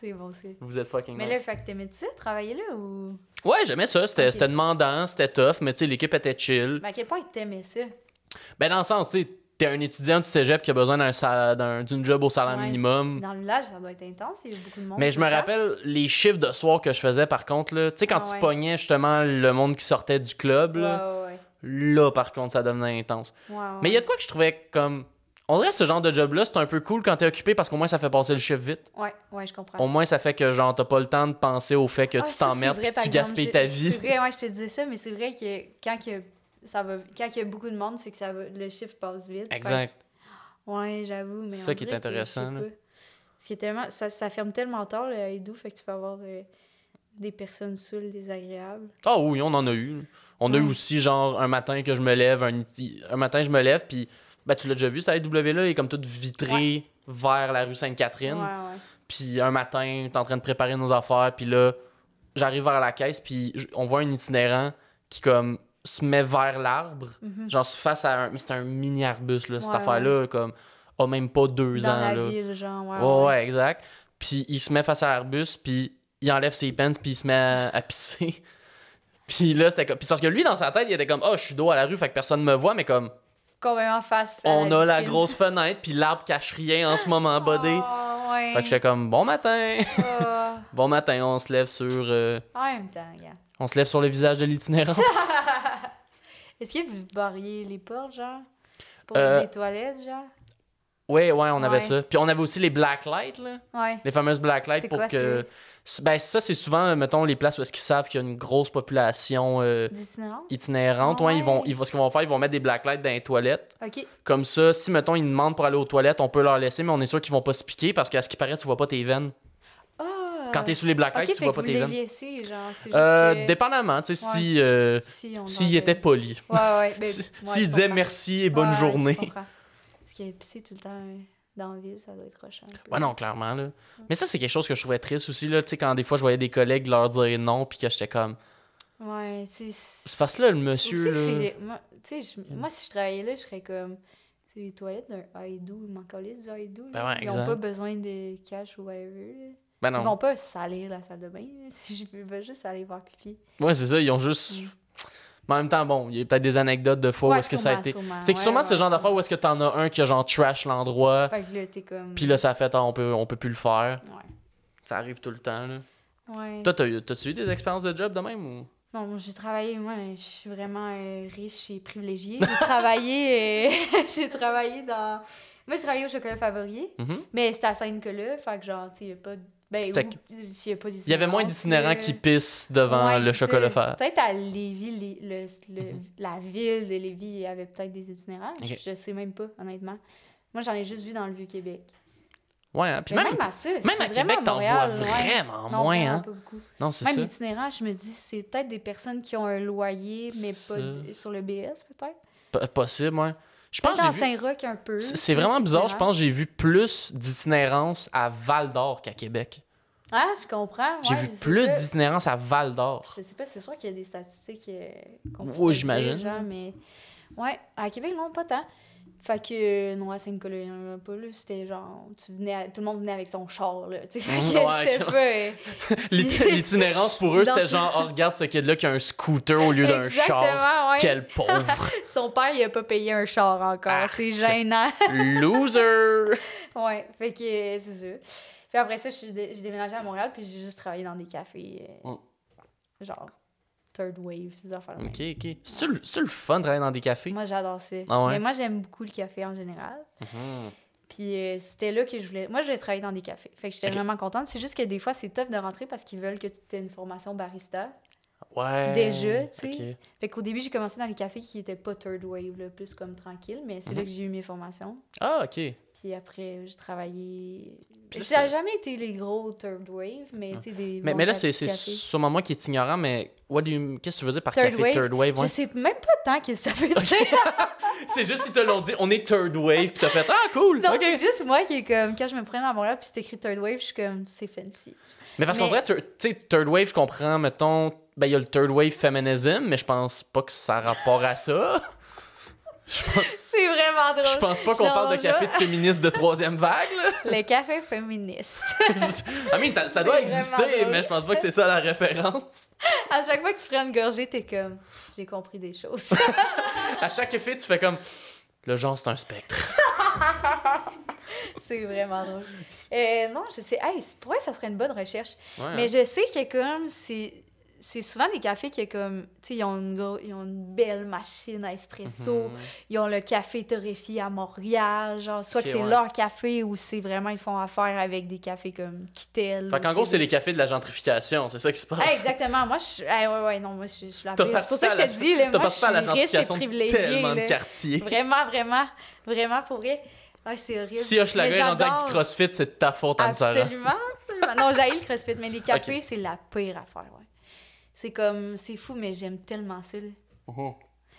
C'est bon, c'est. vous êtes fucking Mais là, fait que t'aimais-tu travailler là ou? Ouais, j'aimais ça. C'était demandant, c'était tough, mais tu sais, l'équipe était chill. Mais à quel point t'aimais ça? Ben, dans le sens, tu sais, t'es un étudiant du cégep qui a besoin d'un d'une job au salaire Ouais. minimum. Dans le village, ça doit être intense, il y a beaucoup de monde. Mais je me temps. rappelle les chiffres de soir que je faisais par contre, là. Tu sais, quand Ah tu ouais. pognais justement le monde qui sortait du club, Ouais, là, ouais, là, par contre, ça devenait intense. ouais. Ouais, Mais il y a de quoi que je trouvais comme. On dirait que ce genre de job-là, c'est un peu cool quand t'es occupé parce qu'au moins ça fait passer le chiffre vite. Ouais, ouais, je comprends. Au moins ça fait que genre t'as pas le temps de penser au fait que Ah, tu t'emmerdes et tu gaspilles ta vie. C'est vrai, ouais, je te disais ça, mais c'est vrai que quand que ça va, quand il y a beaucoup de monde, c'est que ça va, le chiffre passe vite. Exact. que- ouais, j'avoue, mais C'est on ça qui est que, intéressant, je sais là. pas. Parce que tellement, ça, ça ferme tellement tard le Haïdou, fait que tu peux avoir euh, des personnes saoules, désagréables. Ah oui, on en a eu. On a eu aussi genre un matin que je me lève, un, un matin je me lève puis Ben, tu l'as déjà vu, cette AEW là, il est comme toute vitrée vers la rue Sainte-Catherine. Puis un matin, t'es en train de préparer nos affaires, puis là, j'arrive vers la caisse, puis on voit un itinérant qui, comme, se met vers l'arbre, Mhm. genre face à un. Mais c'est un mini arbuste, là, cette Ouais, affaire-là, comme, a même pas deux Dans ans, la là. ville, genre, ouais. Ouais, ouais, exact. Puis il se met face à l'arbuste, puis il enlève ses pants, puis il se met à, à pisser. Puis là, c'était comme. Puis parce que lui, dans sa tête, il était comme, oh, je suis dos à la rue, fait que personne me voit, mais comme, Complètement face. à on a la grosse fenêtre, puis l'arbre cache rien en ce moment, bodé. Oh, ouais. Fait que j'étais comme, bon matin. Ah. bon matin, on se lève sur. euh, en même temps, gars. on se lève sur le visage de l'itinérance. Est-ce que vous barriez les portes, genre? Pour Euh, les toilettes, genre? Ouais, ouais, on avait Ouais. ça. Puis on avait aussi les black lights, là. Ouais. Les fameuses black lights C'est pour quoi, que. Ben, ça, c'est souvent, mettons, les places où est-ce qu'ils savent qu'il y a une grosse population euh, itinérante. Ouais, ils vont, Ouais. ils ce qu'ils vont faire, ils vont mettre des black lights dans les toilettes. Ok. Comme ça, si, mettons, ils demandent pour aller aux toilettes, on peut leur laisser, mais on est sûr qu'ils vont pas se piquer parce qu'à ce qui paraît, tu vois pas tes veines. Ah! Quand t'es sous les black Ok, lights, tu vois pas tes veines. laissez, genre, Euh, que- dépendamment, tu sais, si, euh, Si était poli. Ouais, ouais. Ben, Si- ouais, S'il disait merci et bonne Ouais, journée. Parce qu'il pisser tout le temps euh, dans la ville, ça doit être peu. Ouais, non, clairement, là. Mais ça, c'est quelque chose que je trouvais triste aussi, là. Tu sais, quand des fois, je voyais des collègues leur dire non, puis que j'étais comme. Ouais, tu sais. C'est parce que là, le monsieur, là. moi, tu sais, je- moi, si je travaillais là, je serais comme. C'est les toilettes d'un Haïdou, ils m'en du Haïdou. Ben ouais, Ils n'ont pas besoin de cash ou whatever. là. Ben Ils non. vont pas salir la salle de bain. Si je veux juste aller voir pipi. Ouais, c'est ça, ils ont juste. Mm. Mais en même temps, bon, il y a peut-être des anecdotes de fois où est-ce que ça a été. C'est que Ouais, sûrement ouais, ce genre d'affaires où est-ce que t'en as un qui a genre trash l'endroit, Fait que là, t'es comme. puis là, ça fait, ah, on peut, on peut plus le faire. Ça arrive tout le temps, là. Ouais. Toi, t'as-tu eu des expériences de job de même ou? Non, j'ai travaillé, moi, je suis vraiment euh, riche et privilégiée. J'ai travaillé, euh, j'ai travaillé dans... Moi, j'ai travaillé au chocolat favori, Mhm. mais c'était à Sainte-Nicolas, fait que genre, tu sais, pas de... Ben, pas Il y avait moins d'itinérants euh, qui pissent devant ouais, le chocolat fer. Peut-être à Lévis, les- le, le- Mhm. la ville de Lévis, il y avait peut-être des itinérants. Je, je sais même pas, honnêtement. Moi, j'en ai juste vu dans le Vieux-Québec. Ouais, hein. Puis même, même, à ça, même à Québec, t'en vois ouais. vraiment Non, moins, hein. pas beaucoup. Non, c'est Même ça. itinérant, je me dis, c'est peut-être des personnes qui ont un loyer, mais pas sur le BS, peut-être. P- Possible, ouais. Je pense. Saint-Roch un peu. C'est vraiment bizarre, je pense que j'ai vu plus d'itinérance à Val d'Or qu'à Québec. Ah, je comprends. J'ai vu plus d'itinérance à Val d'Or. Je sais pas, c'est sûr qu'il y a des statistiques euh, Oui, j'imagine. mais... Ouais, à Québec, non, pas tant. Fait que, non, à là. C'était genre, tu venais à- tout le monde venait avec son char, là. Tu sais, ouais, euh, L'iti- L'itinérance pour eux, c'était genre, oh, regarde ce kid-là qui a un scooter au lieu d'un char. Ouais. Quel pauvre. Son père, il a pas payé un char encore. Ah, c'est gênant. Loser. ouais, fait que euh, c'est ça. Puis après ça, j'ai déménagé à Montréal, puis j'ai juste travaillé dans des cafés, euh, Mm. genre Third Wave, des affaires. Ok, ok. C'est-tu le, fun de travailler dans des cafés? Moi, j'adore ça. Ah ouais? Mais moi, j'aime beaucoup le café en général. Mhm. Puis euh, c'était là que je voulais. Moi, je voulais travailler dans des cafés. Fait que j'étais vraiment contente. C'est juste que des fois, c'est tough de rentrer parce qu'ils veulent que tu aies une formation barista. Ouais. Déjà, tu sais. ok. Fait qu'au début, j'ai commencé dans les cafés qui étaient pas Third Wave, là, plus comme tranquille. Mais c'est là Mhm. que j'ai eu mes formations. Ah, ok. Puis après, j'ai travaillé. Puis ça n'a jamais été les gros Third Wave, mais tu sais, des. Mais, là, c'est sûrement moi qui est ignorant, mais you- qu'est-ce que tu veux dire par Third café wave? third wave? Je ouais? sais même pas tant que ça veut dire. C'est juste si te l'ont dit, on est third wave, puis t'as fait, ah, cool, Non, ok. c'est juste moi qui est comme, quand je me prends à Montréal puis c'est écrit Third Wave, je suis comme, c'est fancy. Mais parce qu'on Mais- dirait, thir- tu sais, third wave, je comprends, mettons, ben, il y a le third wave féminisme, mais je pense pas que ça a rapport à ça. C'est vraiment drôle. Je pense pas qu'on parle de café de féministe de troisième vague, là. Le café féministe. I mean, ça, ça doit exister, mais je pense pas que c'est ça la référence. à chaque fois que tu prends une gorgée, t'es comme, j'ai compris des choses. À chaque effet, tu fais comme, le genre, c'est un spectre. c'est vraiment drôle. Euh, non, je sais. Hey, vrai, ça serait une bonne recherche. Ouais, Mais hein. je sais que comme c'est c'est souvent des cafés qui comme tu sais ils ont une ils ont une belle machine à espresso, Mhm. ils ont le café torréfié à Montréal, genre soit que c'est ouais. leur café ou c'est vraiment ils font affaire avec des cafés comme Kittel. Fait qu'en gros, c'est les cafés de la gentrification, c'est ça qui se passe. Ah, exactement. Moi, je suis. ah, ouais, ouais, non, moi, je suis la. C'est pour ça que je te dis, là, moi, je suis riche et privilégiée. tellement de là. quartiers. Vraiment, vraiment, vraiment, pour vrai. Ah, c'est horrible. Si Hochelaga est rendu avec du crossfit, c'est de ta faute, Anne-Sara. Absolument, absolument. Non, j'ai le CrossFit, mais les cafés, c'est la pire affaire, ouais. C'est comme, c'est fou, mais j'aime tellement ça. Mhm.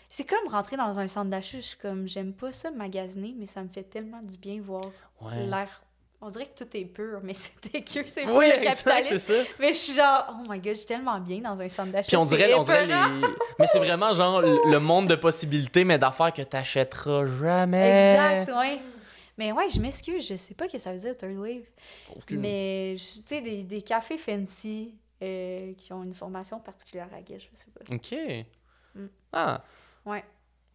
C'est comme rentrer dans un centre d'achat. Je suis comme, j'aime pas ça magasiner, mais ça me fait tellement du bien voir Ouais. l'air. On dirait que tout est pur, mais c'est dégueu, c'est Oui, le exact, c'est capitalisme. ça. Mais je suis genre, oh my god, je suis tellement bien dans un centre d'achat. Puis on dirait, on dirait les. Mais c'est vraiment genre le le monde de possibilités, mais d'affaires que t'achèteras jamais. Exact, ouais. Mais ouais, je m'excuse, je sais pas ce que ça veut dire third wave. Mais, tu sais, des, des cafés fancy euh, qui ont une formation particulière à Guess, je sais pas. Ok. Mm. Ah. Ouais.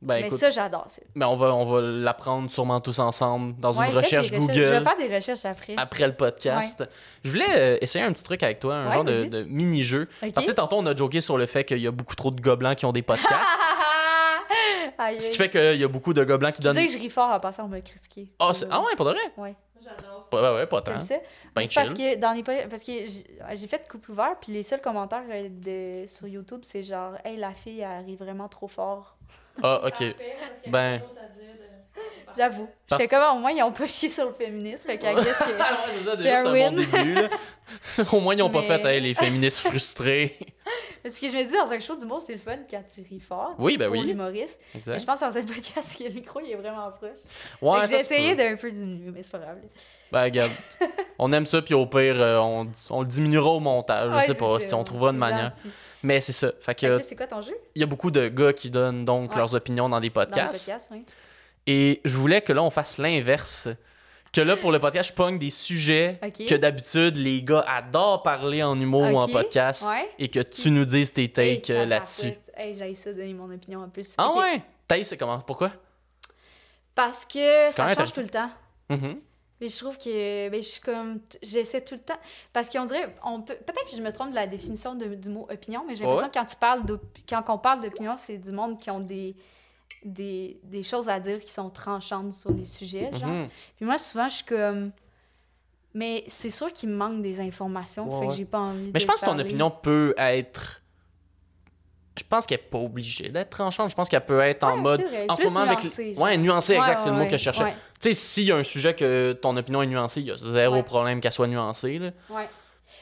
Ben mais écoute, ça, j'adore ça. ben, on va, on va l'apprendre sûrement tous ensemble dans Ouais, une recherche. Google. Je vais faire des recherches après. après le podcast. Je voulais euh, essayer un petit truc avec toi, un Ouais, genre de, mini-jeu. Parce que tantôt, on a joké sur le fait qu'il y a beaucoup trop de gobelins qui ont des podcasts. Ce qui fait qu'il y a beaucoup de gobelins qui Tu donnent. sais que je ris fort en passant, on m'a critiqué. Ah, c'est- ah ouais, pas de vrai? Ouais. J'adore Ouais, ouais, ouais, pas tant. Ça? Ben parce que dans les parce que j'ai fait couple ouvert puis les seuls commentaires euh, de sur YouTube c'est genre hey la fille elle arrive vraiment trop fort. Ah, ok. Ben- J'avoue. Parce- J'étais comme au moins ils ont pas chié sur le féminisme fait que c'est ça, C'est déjà, un c'est un win. bon début. Au moins, ils n'ont pas Mais- fait hey, les féministes frustrés. parce que je me dis dans un show d'humour c'est le fun quand tu ris fort. Oui, ben pour oui. l'humoriste. Mais Exact. je pense dans un podcast que le micro il est vraiment proche. Ouais, que j'ai essayé d'un peu diminuer mais c'est pas grave. Ben, regarde. On aime ça, puis au pire, euh, on, on le diminuera au montage. Ouais, je sais pas ça, si on trouvera une manière. gentil. Mais c'est ça. Fait Fait que que c'est quoi ton jeu? il y a beaucoup de gars qui donnent donc Ouais. leurs opinions dans des Dans podcasts. oui. Et je voulais que là, on fasse l'inverse. Que là, pour le podcast, je pogne des sujets que d'habitude, les gars adorent parler en humour ou en podcast. Ouais. Et que tu nous dises tes takes Hey, euh, là-dessus. Hey, j'ai ça donner mon opinion en plus. Ah Ok. ouais? Taille, c'est comment? Pourquoi? Parce que ça change tout le temps. Mhm. Mais je trouve que ben, je suis comme j'essaie tout le temps parce qu'on dirait on peut peut-être que je me trompe de la définition de- du mot opinion mais j'ai Ouais. l'impression que quand tu parles quand on parle d'opinion c'est du monde qui ont des, des des choses à dire qui sont tranchantes sur les sujets genre. Mhm. Puis moi souvent je suis comme mais c'est sûr qu'il me manque des informations Ouais, fait que j'ai pas envie Mais de je pense que ton opinion peut être. Je pense qu'elle n'est pas obligée d'être tranchante. Je pense qu'elle peut être en mode. vrai. En Plus moment, avec. nuancée, Ouais, nuancée, exact, Ouais, c'est le mot que je cherchais. Tu sais, s'il y a un sujet que ton opinion est nuancée, il y a zéro problème qu'elle soit nuancée. Là. Ouais.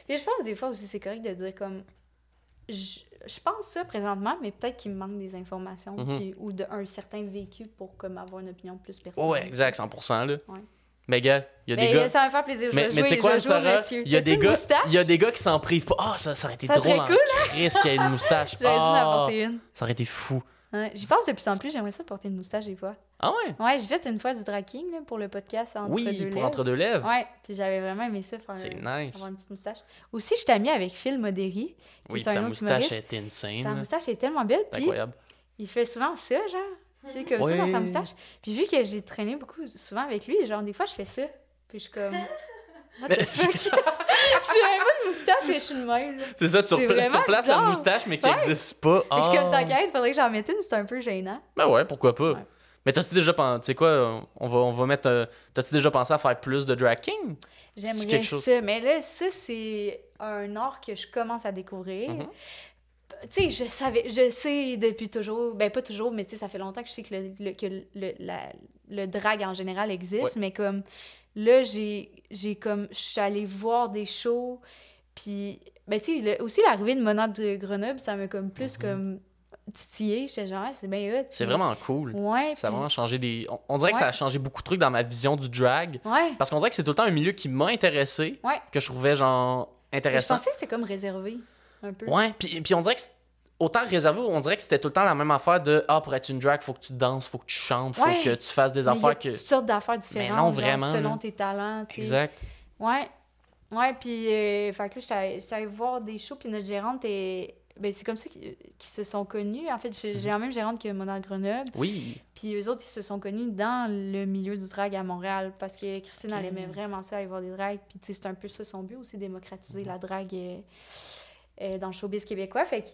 Puis je pense des fois aussi c'est correct de dire comme je, je pense ça présentement, mais peut-être qu'il me manque des informations Mhm. puis- ou d'un certain vécu pour comme avoir une opinion plus pertinente. Ouais, exact, 100%. Là. Ouais. Mais gars, il y a Mais des gars. ça va me faire plaisir. Je Mais, mais jouer- quoi, Sarah? Il y a des gars, moustache? il y a des gars qui s'en privent pas. Ah, ça, ça aurait été Ça drôle cool, Chris qu'il y ait une moustache. J'aurais dû en Ah, une. ça aurait été fou. Ouais, J'y pense de plus en plus, j'aimerais ça porter une moustache des fois. Ah ouais? Ouais, j'ai fait une fois du draking là, pour le podcast entre oui, deux pour lèvres. entre deux lèvres. Ouais, puis j'avais vraiment aimé ça faire C'est avoir nice. une petite moustache. Aussi, je suis amie avec Phil Modéry. Oui, puis sa moustache est insane. Sa moustache est tellement belle, C'est puis incroyable. il fait souvent ça, genre. Tu sais, comme ça dans sa Ouais. moustache. Puis vu que j'ai traîné beaucoup, souvent avec lui, genre, des fois, je fais ça. Puis je suis comme. What Mais- the fuck? j'ai même pas de moustache, mais je suis de même. C'est ça, tu, C'est repla- tu replaces la moustache, mais qui Ouais. n'existe pas. Fait que je suis comme Ah. t'inquiète, faudrait que j'en mette une, c'est un peu gênant. Ben ouais, pourquoi pas. Ouais. Mais t'as-tu déjà pensé, tu sais quoi, on va, on va mettre, euh, t'as-tu déjà pensé à faire plus de drag king? J'aimerais quelque chose- ça. Mais là, ça, c'est un art que je commence à découvrir. Mhm. Tu sais, je savais, je sais depuis toujours, ben pas toujours, mais tu sais, ça fait longtemps que je sais que le, le- que le, la- le drag en général existe, mais comme là, j'ai, comme, je suis allée voir des shows, puis, ben tu sais, aussi l'arrivée de Monade de Grenoble, ça m'a comme plus comme titillé, j'étais genre, Ah, c'est bien hot. C'est vraiment cool. Ouais, Ça a vraiment changé des. On, on dirait que ça a changé beaucoup de trucs dans ma vision du drag. Ouais, Parce qu'on dirait que c'est tout le temps un milieu qui m'a intéressé, ouais. que je trouvais genre Je intéressant. pensais que c'était comme réservé, un peu. Ouais, puis, puis on dirait que autant réservé, on dirait que c'était tout le temps la même affaire de ah pour être une drag, faut que tu danses, faut que tu chantes, faut Ouais. que tu fasses des Mais il y a affaires que toutes sortes d'affaires différentes. non, genre, vraiment, selon là. tes talents. tu sais. exact. Ouais. Ouais, puis, euh, fait que là, j'étais allée voir des shows, puis notre gérante est. Ben, c'est comme ça qu'ils qu'ils se sont connus. En fait, j'ai j'ai la même gérante que Mona Grenoble. Oui. Puis eux autres, ils se sont connus dans le milieu du drag à Montréal parce que Christine, elle aimait vraiment ça, aller voir des drags. Puis, tu sais, c'est un peu ça son but aussi, démocratiser la drague euh, euh, dans le showbiz québécois. Fait que,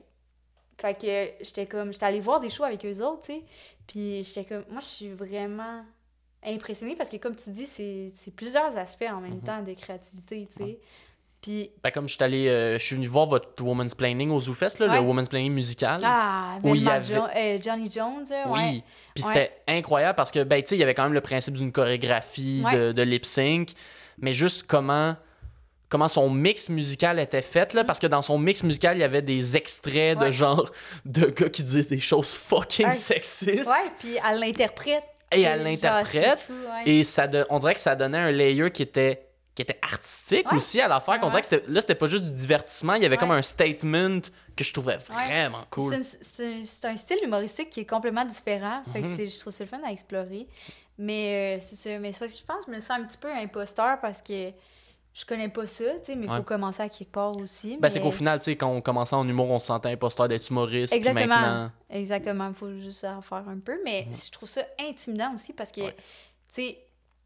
fait que j'étais comme, j'étais allée voir des shows avec eux autres, tu sais. Puis j'étais comme, moi, je suis vraiment impressionnée parce que, comme tu dis, c'est c'est plusieurs aspects en même Mhm. temps de créativité, tu sais. Puis, Ben, comme je suis allé, euh, je suis venu voir votre Woman's Planning au ZooFest, là, Ouais. le Woman's Planning musical. ah, Où il y avait- Jo- euh, Johnny Jones, euh, ouais. Oui. Puis c'était incroyable parce que, ben, tu sais, il y avait quand même le principe d'une chorégraphie, Ouais. de, de lip sync, mais juste comment, comment son mix musical était fait, là, parce que dans son mix musical, il y avait des extraits de Ouais. genre de gars qui disent des choses fucking Ouais. sexistes. Ouais, puis elle l'interprète. Et elle l'interprète. ouais. Et ça de- on dirait que ça donnait un layer qui était qui était artistique Ouais. aussi à l'affaire, qu'on Ouais. dirait que c'était- là c'était pas juste du divertissement, il y avait comme un statement que je trouvais vraiment cool. C'est un, style humoristique qui est complètement différent. Fait Mhm. c'est- je trouve ça le fun à explorer. Mais euh, c'est ça. Mais que je pense que je me sens un petit peu imposteur parce que je connais pas ça, mais il Ouais. faut commencer à quelque part aussi. Ben, c'est qu'au final, quand on commençait en humour, on se sentait imposteur d'être humoriste. Exactement. maintenant- Exactement. Il faut juste en faire un peu. Mais je trouve ça intimidant aussi parce que, Mhm. Ouais. tu sais,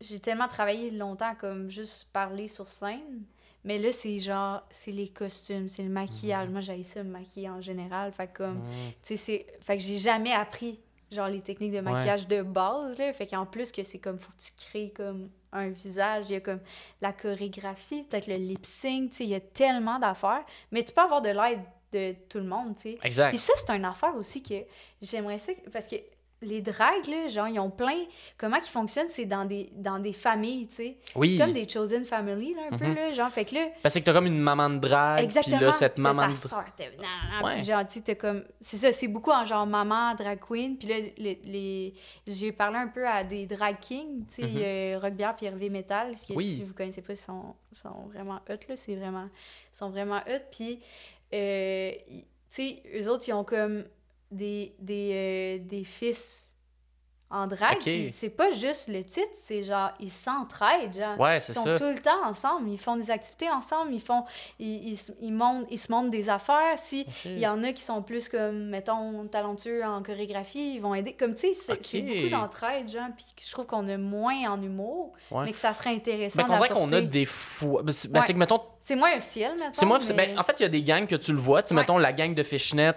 j'ai tellement travaillé longtemps comme juste parler sur scène. Mais là, c'est genre, c'est les costumes, c'est le maquillage. Moi, j'ai ça, me maquiller en général. Fait que comme, Mhm. tu sais, c'est... Fait que j'ai jamais appris, genre, les techniques de maquillage de base, là. Fait qu'en plus que c'est comme, faut que tu crées comme un visage. Il y a comme la chorégraphie, peut-être le lip-sync, tu sais, il y a tellement d'affaires. Mais tu peux avoir de l'aide de tout le monde, tu sais. Exact. Puis ça, c'est une affaire aussi que j'aimerais ça, parce que les drags, là, genre, ils ont plein... Comment ils fonctionnent, c'est dans des, dans des familles, tu sais. Oui. Comme des chosen family, là, un peu, Mhm. là. Genre, fait que là, Parce que t'as comme une maman de drague, Exactement. puis là, cette maman de nan, nan, Ouais. Puis genre, tu sais, comme... C'est ça, c'est beaucoup en genre maman, drag queen. Puis là, les... les... j'ai parlé un peu à des drag kings, tu sais, Rock Bière puis Hervé Metal. que Oui. Si vous connaissez pas, ils sont, sont vraiment hot, là. C'est vraiment... Ils sont vraiment hot. Puis, euh, tu sais, eux autres, ils ont comme des, des, euh, des fils en drague. Ok. Puis c'est pas juste le titre, c'est genre, ils s'entraident, genre. Ouais, Ils sont ça. tout le temps ensemble, ils font des activités ensemble, ils font ils, ils, se- ils montent, ils se montrent des affaires. Si il y en a qui sont plus comme mettons talentueux en chorégraphie, ils vont aider comme tu sais, c'est c'est Ok. beaucoup d'entraide genre puis je trouve qu'on a moins en humour, Ouais. mais que ça serait intéressant Ben, qu'on a d'apporter. des fois. Ben, c'est ben, Ouais. c'est que, mettons, C'est moins officiel mettons. c'est moi, c'est- mais... ben, en fait, il y a des gangs que tu le vois. Tu mettons, la gang de Fishnet,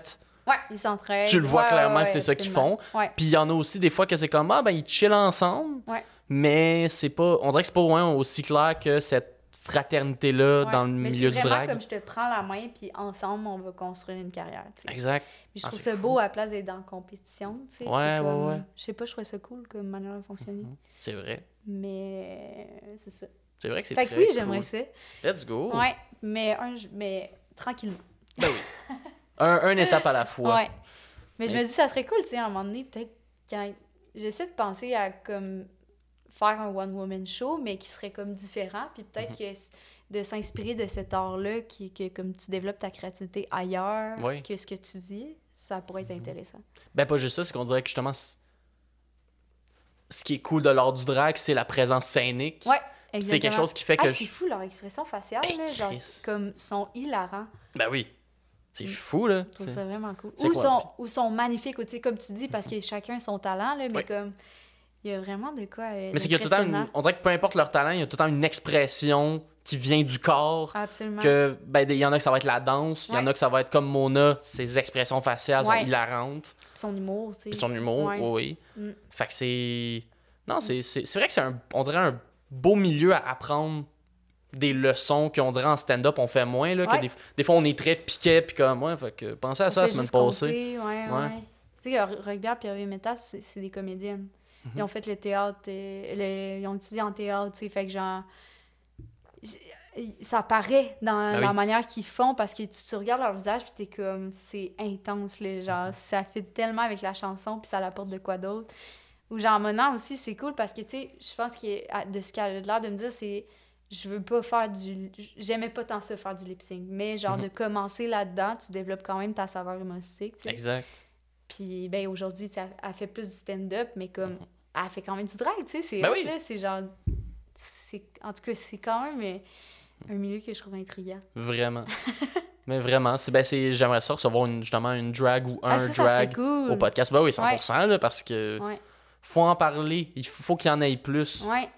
ouais, ils s'entraident. tu le vois Ouais, clairement ouais, que c'est ça qu'ils font. Puis il y en a aussi des fois que c'est comme, ah, ben, ils chillent ensemble. Ouais. Mais c'est pas. On dirait que c'est pas loin aussi clair que cette fraternité-là dans le Mais milieu c'est du drag. comme je te prends la main puis ensemble on va construire une carrière. Exact. Puis je Ah, trouve c'est ça fou. beau à la place d'être dans la compétition. Ouais, c'est ouais, ouais. Je sais pas, je trouvais ça cool comme manière de fonctionner. Mhm. C'est vrai. Mais c'est ça. C'est vrai que c'est Fait très que oui, cool. j'aimerais ça. Let's go. Ouais, mais, un, mais tranquillement. Ben oui. un, un étape à la fois. Ouais. Mais je me dis, ça serait cool, tu sais, à un moment donné, peut-être quand. J'essaie de penser à comme faire un one-woman show, mais qui serait comme différent, puis peut-être Mhm. que de s'inspirer de cet art-là, qui, que comme tu développes ta créativité ailleurs que ce que tu dis, ça pourrait être intéressant. Ben, pas juste ça, c'est qu'on dirait que justement, ce qui est cool de l'art du drag, c'est la présence scénique. Ouais, c'est quelque chose qui fait Ah, que. c'est je- fou, leur expression faciale, Hey, là, genre, comme, sont hilarants. Ben oui. C'est Mm. fou, là. Je trouve C'est- ça vraiment cool. Ou quoi, sont, ou sont magnifiques, ou, comme tu dis, parce que chacun son talent, là, mais Oui. comme, il y a vraiment de quoi euh, Mais c'est qu'il y a tout le temps une-. On dirait que peu importe leur talent, il y a tout le temps une expression qui vient du corps. Absolument. Que, ben, il y en a que ça va être la danse, il y en a que ça va être comme Mona, ses expressions faciales Ouais. sont hilarantes. Puis son humour, tu sais. Puis son humour, Ouais. oui. Mm. Fait que c'est. Non, c'est c'est- c'est vrai que c'est un. On dirait un beau milieu à apprendre des leçons qu'on dirait en stand-up, on fait moins. Là, que des, des fois, on est très piqué, puis comme, ouais, fait que pensez à On ça la fait semaine passée. Ouais, Ouais. Tu sais, Rugby et Hervé Métas, c'est des comédiennes. Mhm. Ils ont fait le théâtre, euh, le- ils ont étudié en théâtre, tu sais, fait que genre... Ça paraît dans Ben la oui. manière qu'ils font parce que tu, tu regardes leur visage puis t'es comme c'est intense là, Mhm. genre ça fit tellement avec la chanson puis ça l'apporte de quoi d'autre ou genre Mona aussi c'est cool parce que tu sais je pense que de ce qu'elle a l'air de me dire c'est je veux pas faire du j'aimais pas tant ça faire du lip sync mais genre Mhm. de commencer là-dedans tu développes quand même ta saveur humoristique. Exact. puis ben aujourd'hui elle, fait plus du stand-up mais comme elle fait quand même du drag tu sais c'est Ben oui. c'est genre c'est en tout cas c'est quand même euh, un milieu que je trouve intriguant Vraiment. Mais vraiment, ben, j'aimerais ça recevoir une, justement une drag ou un ah, ça, ça serait drag cool au podcast. Ben oui, 100%, là, parce que ouais faut en parler. Il faut qu'il y en ait plus. ouais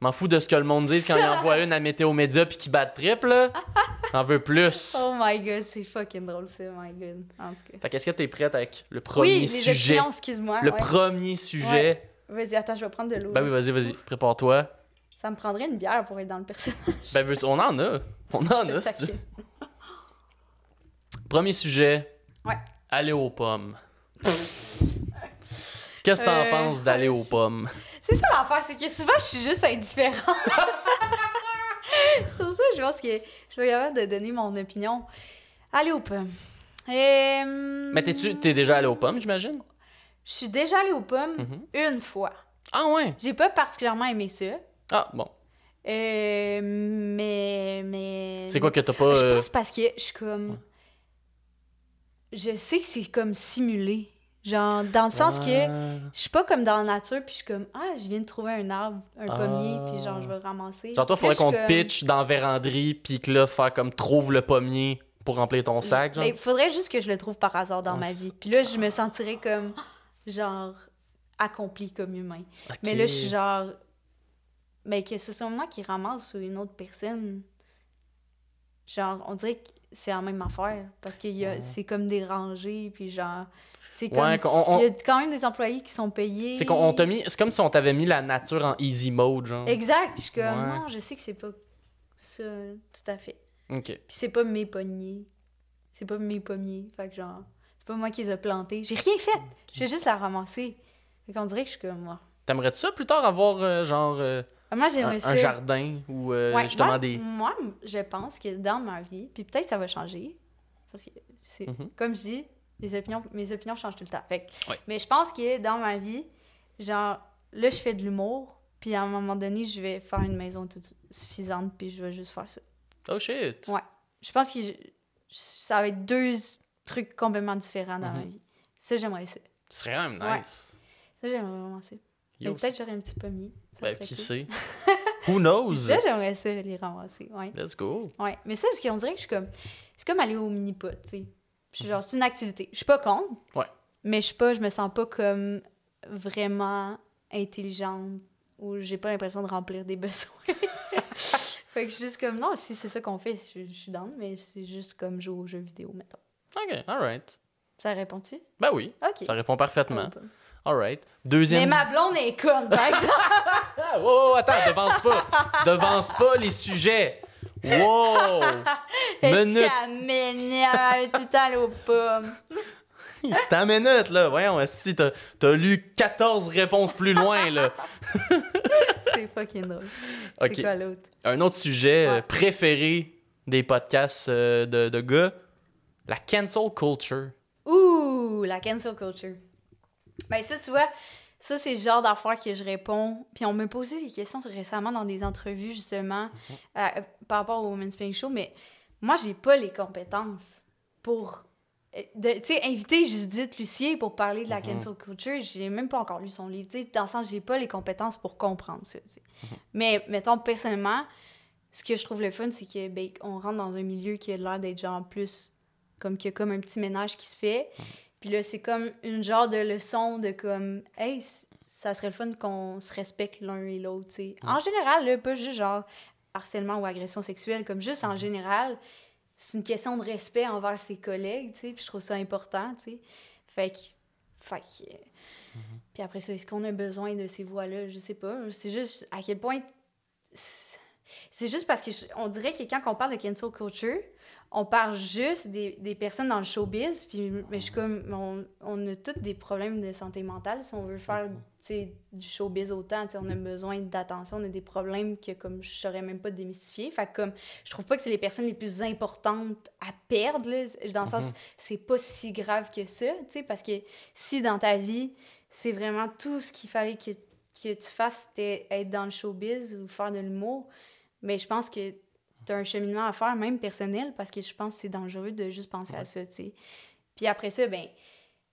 M'en fous de ce que le monde dit quand il envoie une à Météo Média puis qu'il bat triple. J'en veux plus. oh my god c'est fucking drôle ça my god en tout cas Fait qu'est-ce que t'es prête avec le premier oui sujet? excuse-moi Le ouais. premier sujet. vas-y attends je vais prendre de l'eau Ben oui, vas-y, vas-y, prépare-toi. ça me prendrait une bière pour être dans le personnage Ben on en a. On en a, si tu. Premier sujet. Ouais. Aller aux pommes. Qu'est-ce que t'en Euh, penses d'aller aux pommes? C'est ça l'affaire, c'est que souvent je suis juste indifférente. C'est pour ça que je pense que je vais avoir de donner mon opinion. Allez aux pommes. Euh, Mais t'es-tu t'es déjà allé aux pommes, j'imagine? Je suis déjà allée aux pommes Mhm. une fois. Ah ouais? J'ai pas particulièrement aimé ça. Ah bon. Euh, mais. mais... C'est quoi que t'as pas. Je euh, pense parce que je suis comme. Je sais que c'est comme simulé. Genre, dans le sens que je suis pas comme dans la nature, puis je suis comme, ah, je viens de trouver un arbre, un Ah. pommier, puis genre, je vais le ramasser. Genre, toi, Puis faudrait qu'on te comme- pitch dans la véranderie, pis que là, faire comme trouve le pommier pour remplir ton sac, genre. Ben, faudrait juste que je le trouve par hasard dans ma vie. Puis là, je me sentirais comme, genre, accompli comme humain. Mais là, je suis genre. Mais que ce soit moi qui ramasse ou une autre personne. Genre, on dirait que c'est la même affaire. Parce que c'est comme des rangées, puis genre. Sais, comme. Ouais, qu'on- on- Il y a quand même des employés qui sont payés. c'est qu'on t'a mis. C'est comme si on t'avait mis la nature en easy mode, genre. Exact. Je suis comme, Ouais. non, je sais que c'est pas ça, tout à fait. Ok. Puis c'est pas mes pommiers. C'est pas mes pommiers. Fait que genre, c'est pas moi qui les ai plantés. J'ai rien fait. Je vais juste la ramasser. Fait qu'on dirait que je suis comme moi. T'aimerais-tu ça plus tard avoir, euh, genre, euh, Ah, Moi, un, jardin ou euh, Ouais, justement moi, des. Moi, je pense que dans ma vie, puis peut-être ça va changer, parce que c'est, Mhm. comme je dis, les opinions, mes opinions changent tout le temps. Fait que- Ouais. Mais je pense que dans ma vie, genre, là, je fais de l'humour, puis à un moment donné, je vais faire une maison toute suffisante, puis je vais juste faire ça. Oh shit. Ouais. Je pense que je- ça va être deux trucs complètement différents dans ma Mhm. vie. Ça, j'aimerais ça. Ce serait quand même Ouais. nice. Ça, j'aimerais vraiment ça. Peut-être j'aurais un petit pommier. Ben, qui cool. sait? Who knows? Ça, j'aimerais ça, les ramasser. Ouais. Let's go. Ouais, mais ça, parce qu'on dirait que je suis comme. C'est comme aller au mini-pot, tu sais. Je suis genre, c'est une activité. Je suis pas contre. Ouais. Mais je suis pas, je me sens pas comme vraiment intelligente ou j'ai pas l'impression de remplir des besoins. fait que je suis juste comme, non, si c'est ça qu'on fait, je, je suis dans, mais c'est juste comme jouer aux jeux vidéo, mettons. Ok, alright. Ça répond-tu? Ben oui, Ok. ça répond parfaitement. Oh, Alright. Mais Deuxième. ma blonde est conne, par exemple. Wow, wow, attends, devance pas. devance pas les sujets. Wow! Minute. m'énerve? Tout le temps aux pommes? T'as minute, là. Voyons, si t'as t'as lu 14 réponses plus loin, là. C'est fucking drôle. C'est quoi l'autre? Un autre sujet euh, Ouais. préféré des podcasts euh, de, de gars, la cancel culture. Ouh, la cancel culture. Ben ça, tu vois, ça, c'est le genre d'affaires que je réponds. Puis on me posait des questions récemment dans des entrevues, justement, euh, par rapport au Women's Planning Show, mais moi, j'ai pas les compétences pour... euh, de- Tu sais, inviter Judith Lucier pour parler de la Mhm. cancel culture, j'ai même pas encore lu son livre. Tu sais, dans le sens, j'ai pas les compétences pour comprendre ça, sais. Mais, mettons, personnellement, ce que je trouve le fun, c'est que ben, on rentre dans un milieu qui a l'air d'être genre plus comme qu'il y a comme un petit ménage qui se fait. Puis là, c'est comme une genre de leçon de comme, hey, ça serait le fun qu'on se respecte l'un et l'autre, tu sais. En général, là, pas juste genre harcèlement ou agression sexuelle, comme juste en général, c'est une question de respect envers ses collègues, tu sais. Puis je trouve ça important, tu sais. Fait que, fait que, euh, Puis après ça, est-ce qu'on a besoin de ces voix-là? Je sais pas. C'est juste à quel point. c'est- C'est juste parce que je- on dirait que quand on parle de cancel culture, on parle juste des, des personnes dans le showbiz, puis mais je suis comme, on, on a tous des problèmes de santé mentale si on veut faire sais, du showbiz autant, on a besoin d'attention, on a des problèmes que comme je saurais même pas démystifier. Fait comme, je trouve pas que c'est les personnes les plus importantes à perdre, là, dans le sens, c'est pas si grave que ça, parce que si dans ta vie, c'est vraiment tout ce qu'il fallait que, que tu fasses, c'était être dans le showbiz ou faire de l'humour, mais je pense que tu as un cheminement à faire, même personnel, parce que je pense que c'est dangereux de juste penser à ça, tu sais. Puis après ça, ben,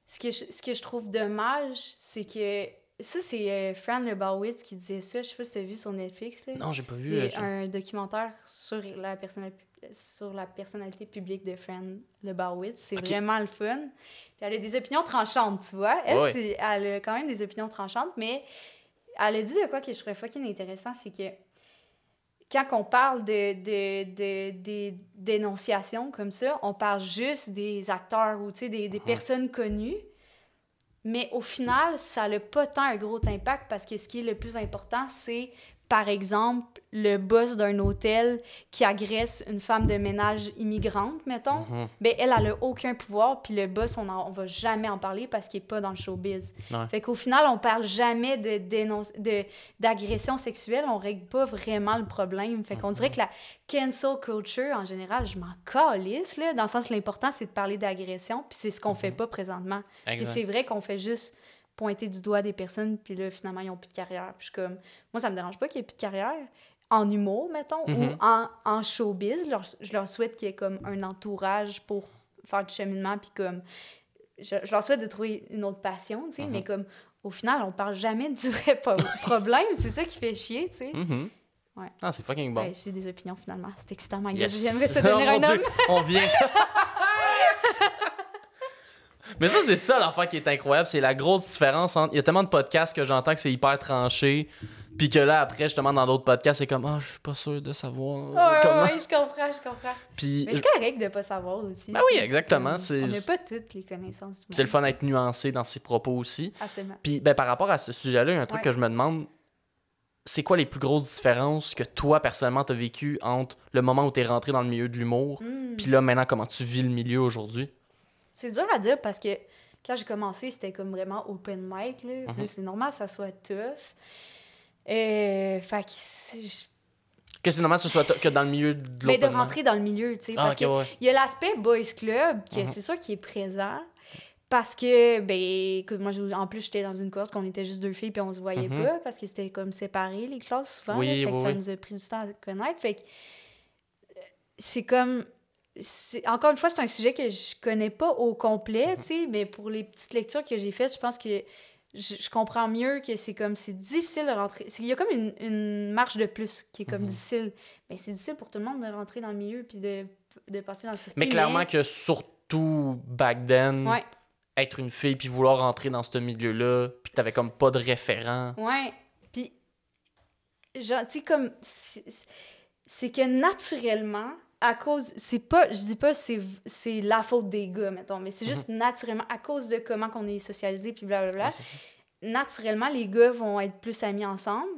ce que je, ce que je trouve dommage, c'est que. Ça, c'est euh, Fran Lebowitz qui disait ça. Je sais pas si tu as vu sur Netflix. Là. Non, j'ai pas vu. Des- euh, un documentaire sur la, sur la personnalité publique de Fran Lebowitz. C'est Ok. vraiment le fun. Puis elle a des opinions tranchantes, tu vois. Elle, Ouais. c'est- elle a quand même des opinions tranchantes, mais elle a dit de quoi que je trouvais fucking intéressant, c'est que quand on parle de, de, de, des dénonciations comme ça, on parle juste des acteurs ou des, des Mhm. personnes connues. Mais au final, ça n'a pas tant un gros impact parce que ce qui est le plus important, c'est par exemple, le boss d'un hôtel qui agresse une femme de ménage immigrante, mettons, Mhm. ben elle, elle a aucun pouvoir, puis le boss, on, en- on va jamais en parler parce qu'il est pas dans le showbiz. Ouais. Fait qu'au final, on parle jamais de d'agression sexuelle, on règle pas vraiment le problème. Fait qu'on dirait Mhm. que la cancel culture, en général, je m'en calisse, là, dans le sens l'important, c'est de parler d'agression, puis c'est ce qu'on fait pas présentement. Mhm. C'est vrai qu'on fait juste pointer du doigt des personnes, puis là, finalement, ils ont plus de carrière. Puis je suis comme, moi, ça me dérange pas qu'il y ait plus de carrière. En humour, mettons, Mhm. ou en, en showbiz, leur- je leur souhaite qu'il y ait comme un entourage pour faire du cheminement, puis comme, je, je leur souhaite de trouver une autre passion, tu sais, Mhm. mais comme, au final, on parle jamais du vrai problème, c'est ça qui fait chier, tu sais. Mhm. Ouais. Ah, c'est fucking bon. Ouais, j'ai des opinions, finalement. C'est excitant, God. Yes. J'aimerais ça Oh devenir mon un homme. On vient. Mais ça, c'est ça l'affaire qui est incroyable. C'est la grosse différence entre. Il y a tellement de podcasts que j'entends que c'est hyper tranché. Puis que là, après, justement, dans d'autres podcasts, c'est comme, ah, je suis pas sûr de savoir ouais, comment. ouais, je comprends, je comprends. Puis Mais c'est correct de pas savoir aussi. Ben oui, exactement, c'est- On n'a pas toutes les connaissances. du c'est le fun d'être nuancé dans ses propos aussi. Absolument. Puis ben, par rapport à ce sujet-là, il y a un truc Ouais. que je me demande. C'est quoi les plus grosses différences que toi, personnellement, t'as vécu entre le moment où t'es rentré dans le milieu de l'humour, Hmm. puis là, maintenant, comment tu vis le milieu aujourd'hui? C'est dur à dire parce que quand j'ai commencé, c'était comme vraiment open mic. Là. Mhm. C'est normal que ça soit tough. Euh, fait que c'est- Que c'est normal que ce soit que dans le milieu de Mais de l'open rentrer dans le milieu, tu sais. Ah, parce ok, que ouais. il y a l'aspect boys club, que Mhm. c'est sûr qui est présent. Parce que, ben, écoute, moi, en plus, j'étais dans une cohorte qu'on était juste deux filles, puis on se voyait Mhm. pas, parce que c'était comme séparé, les classes, souvent. Oui, là, fait que oui, ça oui. nous a pris du temps à se connaître. Fait que euh, c'est comme. Encore une fois, c'est un sujet que je connais pas au complet, Mhm. tu sais, mais pour les petites lectures que j'ai faites, je pense que je, je comprends mieux que c'est comme. C'est difficile de rentrer. Il y a comme une, une marche de plus qui est comme Mhm. difficile. Mais c'est difficile pour tout le monde de rentrer dans le milieu, puis de, de passer dans le circuit. Mais clairement que surtout back then, Ouais. être une fille puis vouloir rentrer dans ce milieu-là, puis t'avais comme pas de référent. Ouais. Puis, genre, tu sais, comme. C'est que naturellement, à cause. C'est pas. Je dis pas c'est c'est la faute des gars, mettons, mais c'est juste naturellement, à cause de comment qu'on est socialisé, puis blablabla, Ouais, naturellement, les gars vont être plus amis ensemble.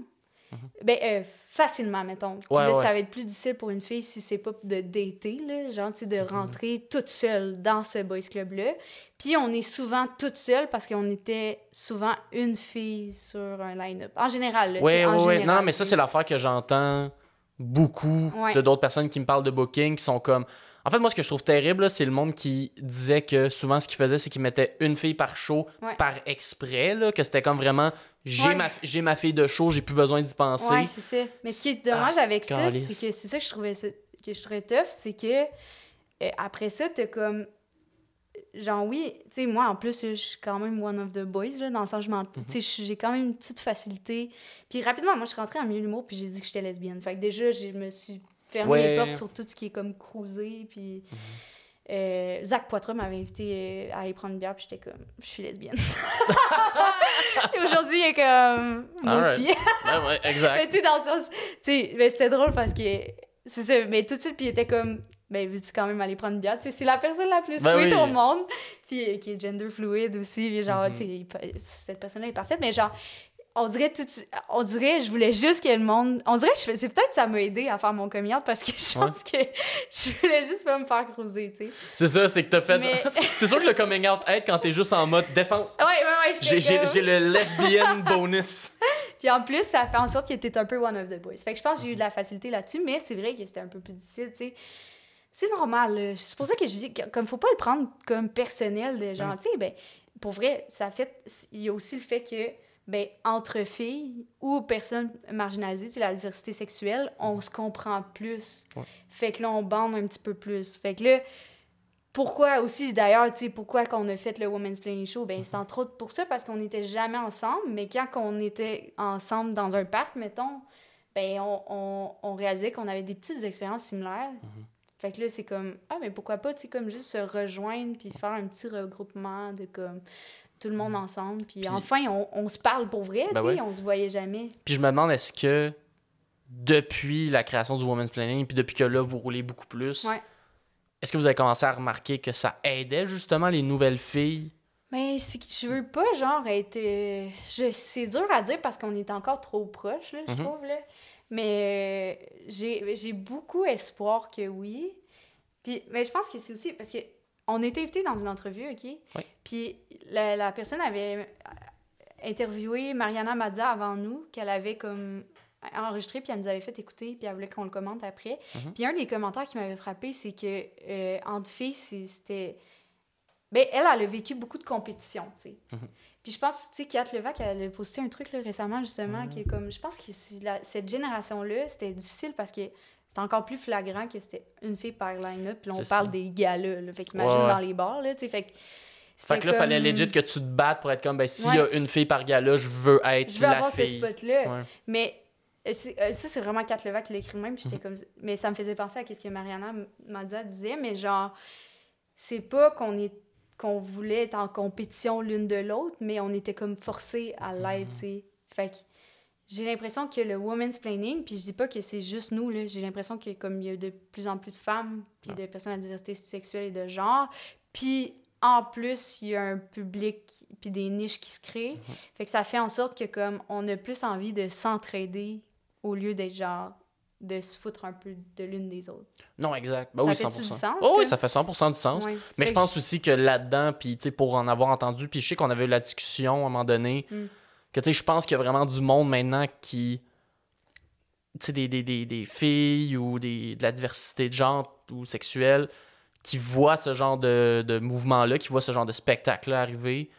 Ben, euh, facilement, mettons. Puis Ouais, là, ouais. ça va être plus difficile pour une fille si c'est pas de dater, là, genre, tu sais, Mhm. de rentrer toute seule dans ce boys club-là. Puis on est souvent toute seule parce qu'on était souvent une fille sur un line-up. En général, là, en général, Non, mais ça, c'est l'affaire que j'entends beaucoup Ouais. de d'autres personnes qui me parlent de booking, qui sont comme. En fait, moi, ce que je trouve terrible, c'est le monde qui disait que souvent, ce qu'ils faisaient, c'est qu'ils mettaient une fille par show Ouais. par exprès, là, que c'était comme vraiment j'ai Ouais. ma, j'ai ma fille de show, j'ai plus besoin d'y penser. Ouais, c'est ça. Mais ce qui est dommage Ah, avec ça, c'est que c'est ça que je trouvais ça- que je trouvais tough, c'est que euh, après ça, t'as comme genre oui, tu sais moi en plus je suis quand même one of the boys là dans le sens je m'en- Mhm. tu sais j'ai quand même une petite facilité. Puis rapidement moi je suis rentrée en milieu de l'humour puis j'ai dit que j'étais lesbienne. Fait que déjà je me suis fermé Ouais. Mhm. les portes sur tout ce qui est comme cruiser puis euh, Zach Poitras m'avait invité euh, à aller prendre une bière puis j'étais comme je suis lesbienne. Et aujourd'hui il est comme moi aussi. Ouais, ouais, Mais exact. tu sais, dans le sens. Tu sais, mais c'était drôle parce que. C'est ça, mais tout de suite, puis il était comme. Ben, veux-tu quand même aller prendre une bière? C'est la personne la plus Ben sweet oui. au monde. Puis euh, qui est gender fluid aussi. puis genre, il pa- cette personne-là est parfaite. Mais genre, on dirait tout On dirait, je voulais juste que le monde. On dirait que c'est peut-être que ça m'a aidé à faire mon coming out parce que je Ouais. pense que je voulais juste pas me faire cruiser, tu sais. C'est ça, c'est que t'as fait. Mais- c'est sûr que le coming out aide quand t'es juste en mode défense. Ouais, ouais, ouais. J'ai, le lesbian bonus. Puis en plus, ça fait en sorte qu'il était un peu one of the boys. Fait que je pense que j'ai eu de la facilité là-dessus, mais c'est vrai que c'était un peu plus difficile, tu sais. C'est normal. C'est pour ça que je dis, comme faut pas le prendre comme personnel, de genre, Mm. tu sais, ben, pour vrai, ça fait. Il y a aussi le fait que, ben, entre filles ou personnes marginalisées, la diversité sexuelle, on se comprend plus. Ouais. Fait que là, on bande un petit peu plus. Fait que là, pourquoi aussi, d'ailleurs, tu sais, pourquoi qu'on a fait le Women's Planning Show? Ben, c'est entre autres pour ça, parce qu'on n'était jamais ensemble, mais quand on était ensemble dans un parc, mettons, ben, on, on, on réalisait qu'on avait des petites expériences similaires. Fait que là, c'est comme, ah, mais pourquoi pas, tu sais, comme juste se rejoindre puis faire un petit regroupement de comme tout le monde ensemble. Puis, Puis- enfin, on, on se parle pour vrai, Ben tu sais, ouais. on se voyait jamais. Puis je me demande, est-ce que depuis la création du Women's Planning, puis depuis que là, vous roulez beaucoup plus, Ouais. est-ce que vous avez commencé à remarquer que ça aidait justement les nouvelles filles? Mais c'est que je veux pas, genre, être. euh, je- C'est dur à dire parce qu'on est encore trop proche, là, je Mhm. trouve, là. Mais euh, j'ai beaucoup espoir que oui. Puis, mais je pense que c'est aussi parce que on était invité dans une entrevue, OK? Oui. Puis la, la personne avait interviewé Mariana Mazza avant nous, qu'elle avait comme enregistré, puis elle nous avait fait écouter, puis elle voulait qu'on le commente après. Mhm. Puis un des commentaires qui m'avait frappé, c'est que euh, entre filles, c'est- c'était... Ben, elle, elle a vécu beaucoup de compétition, tu sais. Mhm. Puis je pense, tu sais, Kat Levac, elle a posté un truc là, récemment, justement, Mhm. qui est comme... Je pense que la- cette génération-là, c'était difficile parce que c'était encore plus flagrant que c'était une fille par line-up. Puis là, on parle ça. des galas, là. Fait qu'imagine Ouais, dans les bars, là, tu sais. Fait que... Fait que là, fallait comme- legit que tu te battes pour être comme, ben, s'il y a une fille par gala, je veux être Je veux la avoir ce fille. spot-là. Ouais. Mais euh, euh, ça, c'est vraiment Kat Levac qui l'a écrit de même. puis Mhm. j'étais comme... Mais ça me faisait penser à ce que Mariana Mazza disait. Mais genre, c'est pas qu'on est qu'on voulait être en compétition l'une de l'autre, mais on était comme forcés à l'être, Mhm. sais. Fait que j'ai l'impression que le woman's planning, puis je dis pas que c'est juste nous, là, j'ai l'impression que comme il y a de plus en plus de femmes, puis Ah. de personnes à diversité sexuelle et de genre, puis en plus, il y a un public, puis des niches qui se créent. Mhm. Fait que ça fait en sorte que comme on a plus envie de s'entraider au lieu d'être genre de se foutre un peu de l'une des autres. Non, exact. Ben Ça oui, fait-tu 100%. du sens, Oh, oui, ça fait 100% du sens. Mais Fait je que- pense aussi que là-dedans, puis tu sais, pour en avoir entendu, puis je sais qu'on avait eu la discussion à un moment donné, Mm. que tu sais, je pense qu'il y a vraiment du monde maintenant qui. Tu sais, des, des, des, des filles ou des, de la diversité de genre ou sexuelle qui voient ce genre de, de mouvement-là, qui voient ce genre de spectacle-là arriver,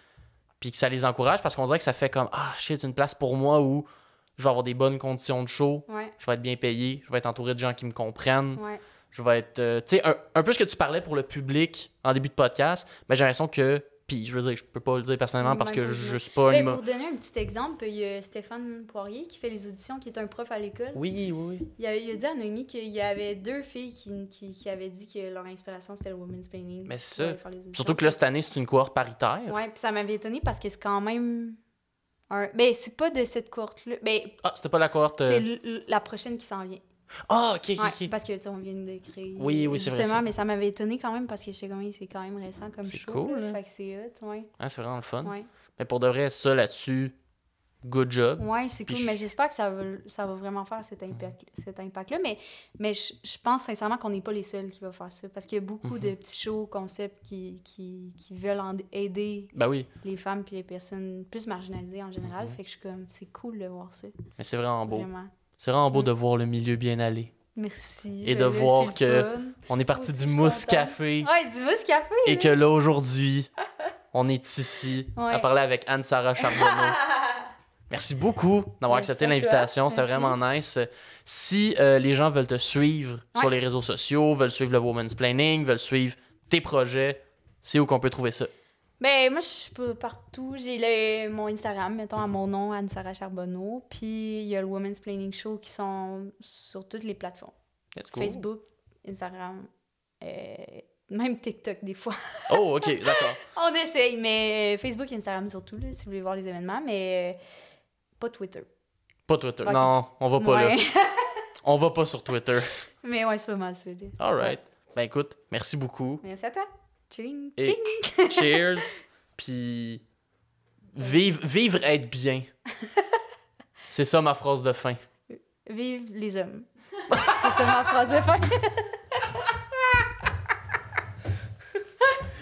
puis que ça les encourage parce qu'on dirait que ça fait comme Ah shit, une place pour moi où je vais avoir des bonnes conditions de show, Ouais, je vais être bien payé, je vais être entouré de gens qui me comprennent. ouais. Je vais être. euh, tu sais, un, un peu ce que tu parlais pour le public en début de podcast, mais j'ai l'impression que. Puis, je veux dire, je peux pas le dire personnellement parce que je, suis pas un humain. pour donner un petit exemple, il y a Stéphane Poirier qui fait les auditions, qui est un prof à l'école. Oui, oui, oui. Il, a, il a dit à Noémie qu'il y avait deux filles qui, qui, qui avaient dit que leur inspiration c'était le women's planning. Mais c'est ça. Surtout que là, cette année, c'est une cohorte paritaire. Ouais, puis ça m'avait étonné parce que c'est quand même. Un... Ben, c'est pas de cette courte-là. Ben, Ah, c'était pas la cohorte. euh, c'est la prochaine qui s'en vient. Ah, ok, ok, Ouais, ok. parce que, tu sais, on vient de créer. Oui, oui, c'est vrai, Justement, ça. mais ça m'avait étonné quand même parce que je sais comment c'est quand même récent comme C'est show. cool, là. hein. Fait que c'est hot, ouais. Ah, c'est vraiment le fun. Ouais, Mais pour de vrai, ça là-dessus, good job. ouais c'est cool, je- mais j'espère que ça va, ça va vraiment faire cet impact- cet impact-là. Mais, mais je, je pense sincèrement qu'on n'est pas les seuls qui vont faire ça parce qu'il y a beaucoup de Mhm. petits shows, concepts qui, qui, qui veulent en- aider Ben oui, les femmes puis les personnes plus marginalisées en général. Mhm. Fait que je suis comme, c'est cool de voir ça. mais c'est vraiment beau. C'est vraiment beau Mm. de voir le milieu bien aller. Merci. Et Ben de là, voir que- fun. On est parti du mousse café. Ouais, du mousse café. Et que là, aujourd'hui, on est ici à parler avec Anne-Sara Charbonneau. Merci beaucoup d'avoir accepté l'invitation. C'était vraiment nice. Si euh, les gens veulent te suivre sur les réseaux sociaux, veulent suivre le Woman's Planning, veulent suivre tes projets, c'est où qu'on peut trouver ça? Ben, moi, je suis partout. J'ai mon Instagram, mettons, à mon nom, Anne-Sara Charbonneau. Puis, il y a le Women's Planning Show qui sont sur toutes les plateformes. Facebook, Instagram, euh, même TikTok, des fois. Oh, ok, d'accord. On essaye, mais euh, Facebook et Instagram surtout, là, si vous voulez voir les événements, mais euh, pas Twitter. Pas Twitter. Non, on va pas là. On va pas sur Twitter. mais ouais, c'est pas mal ça. là. All right. Ben écoute, merci beaucoup. Merci à toi. Ching, ching. Cheers. Puis vivre, vivre, être bien. C'est ça ma phrase de fin. Vive les hommes. c'est ça ma phrase de fin.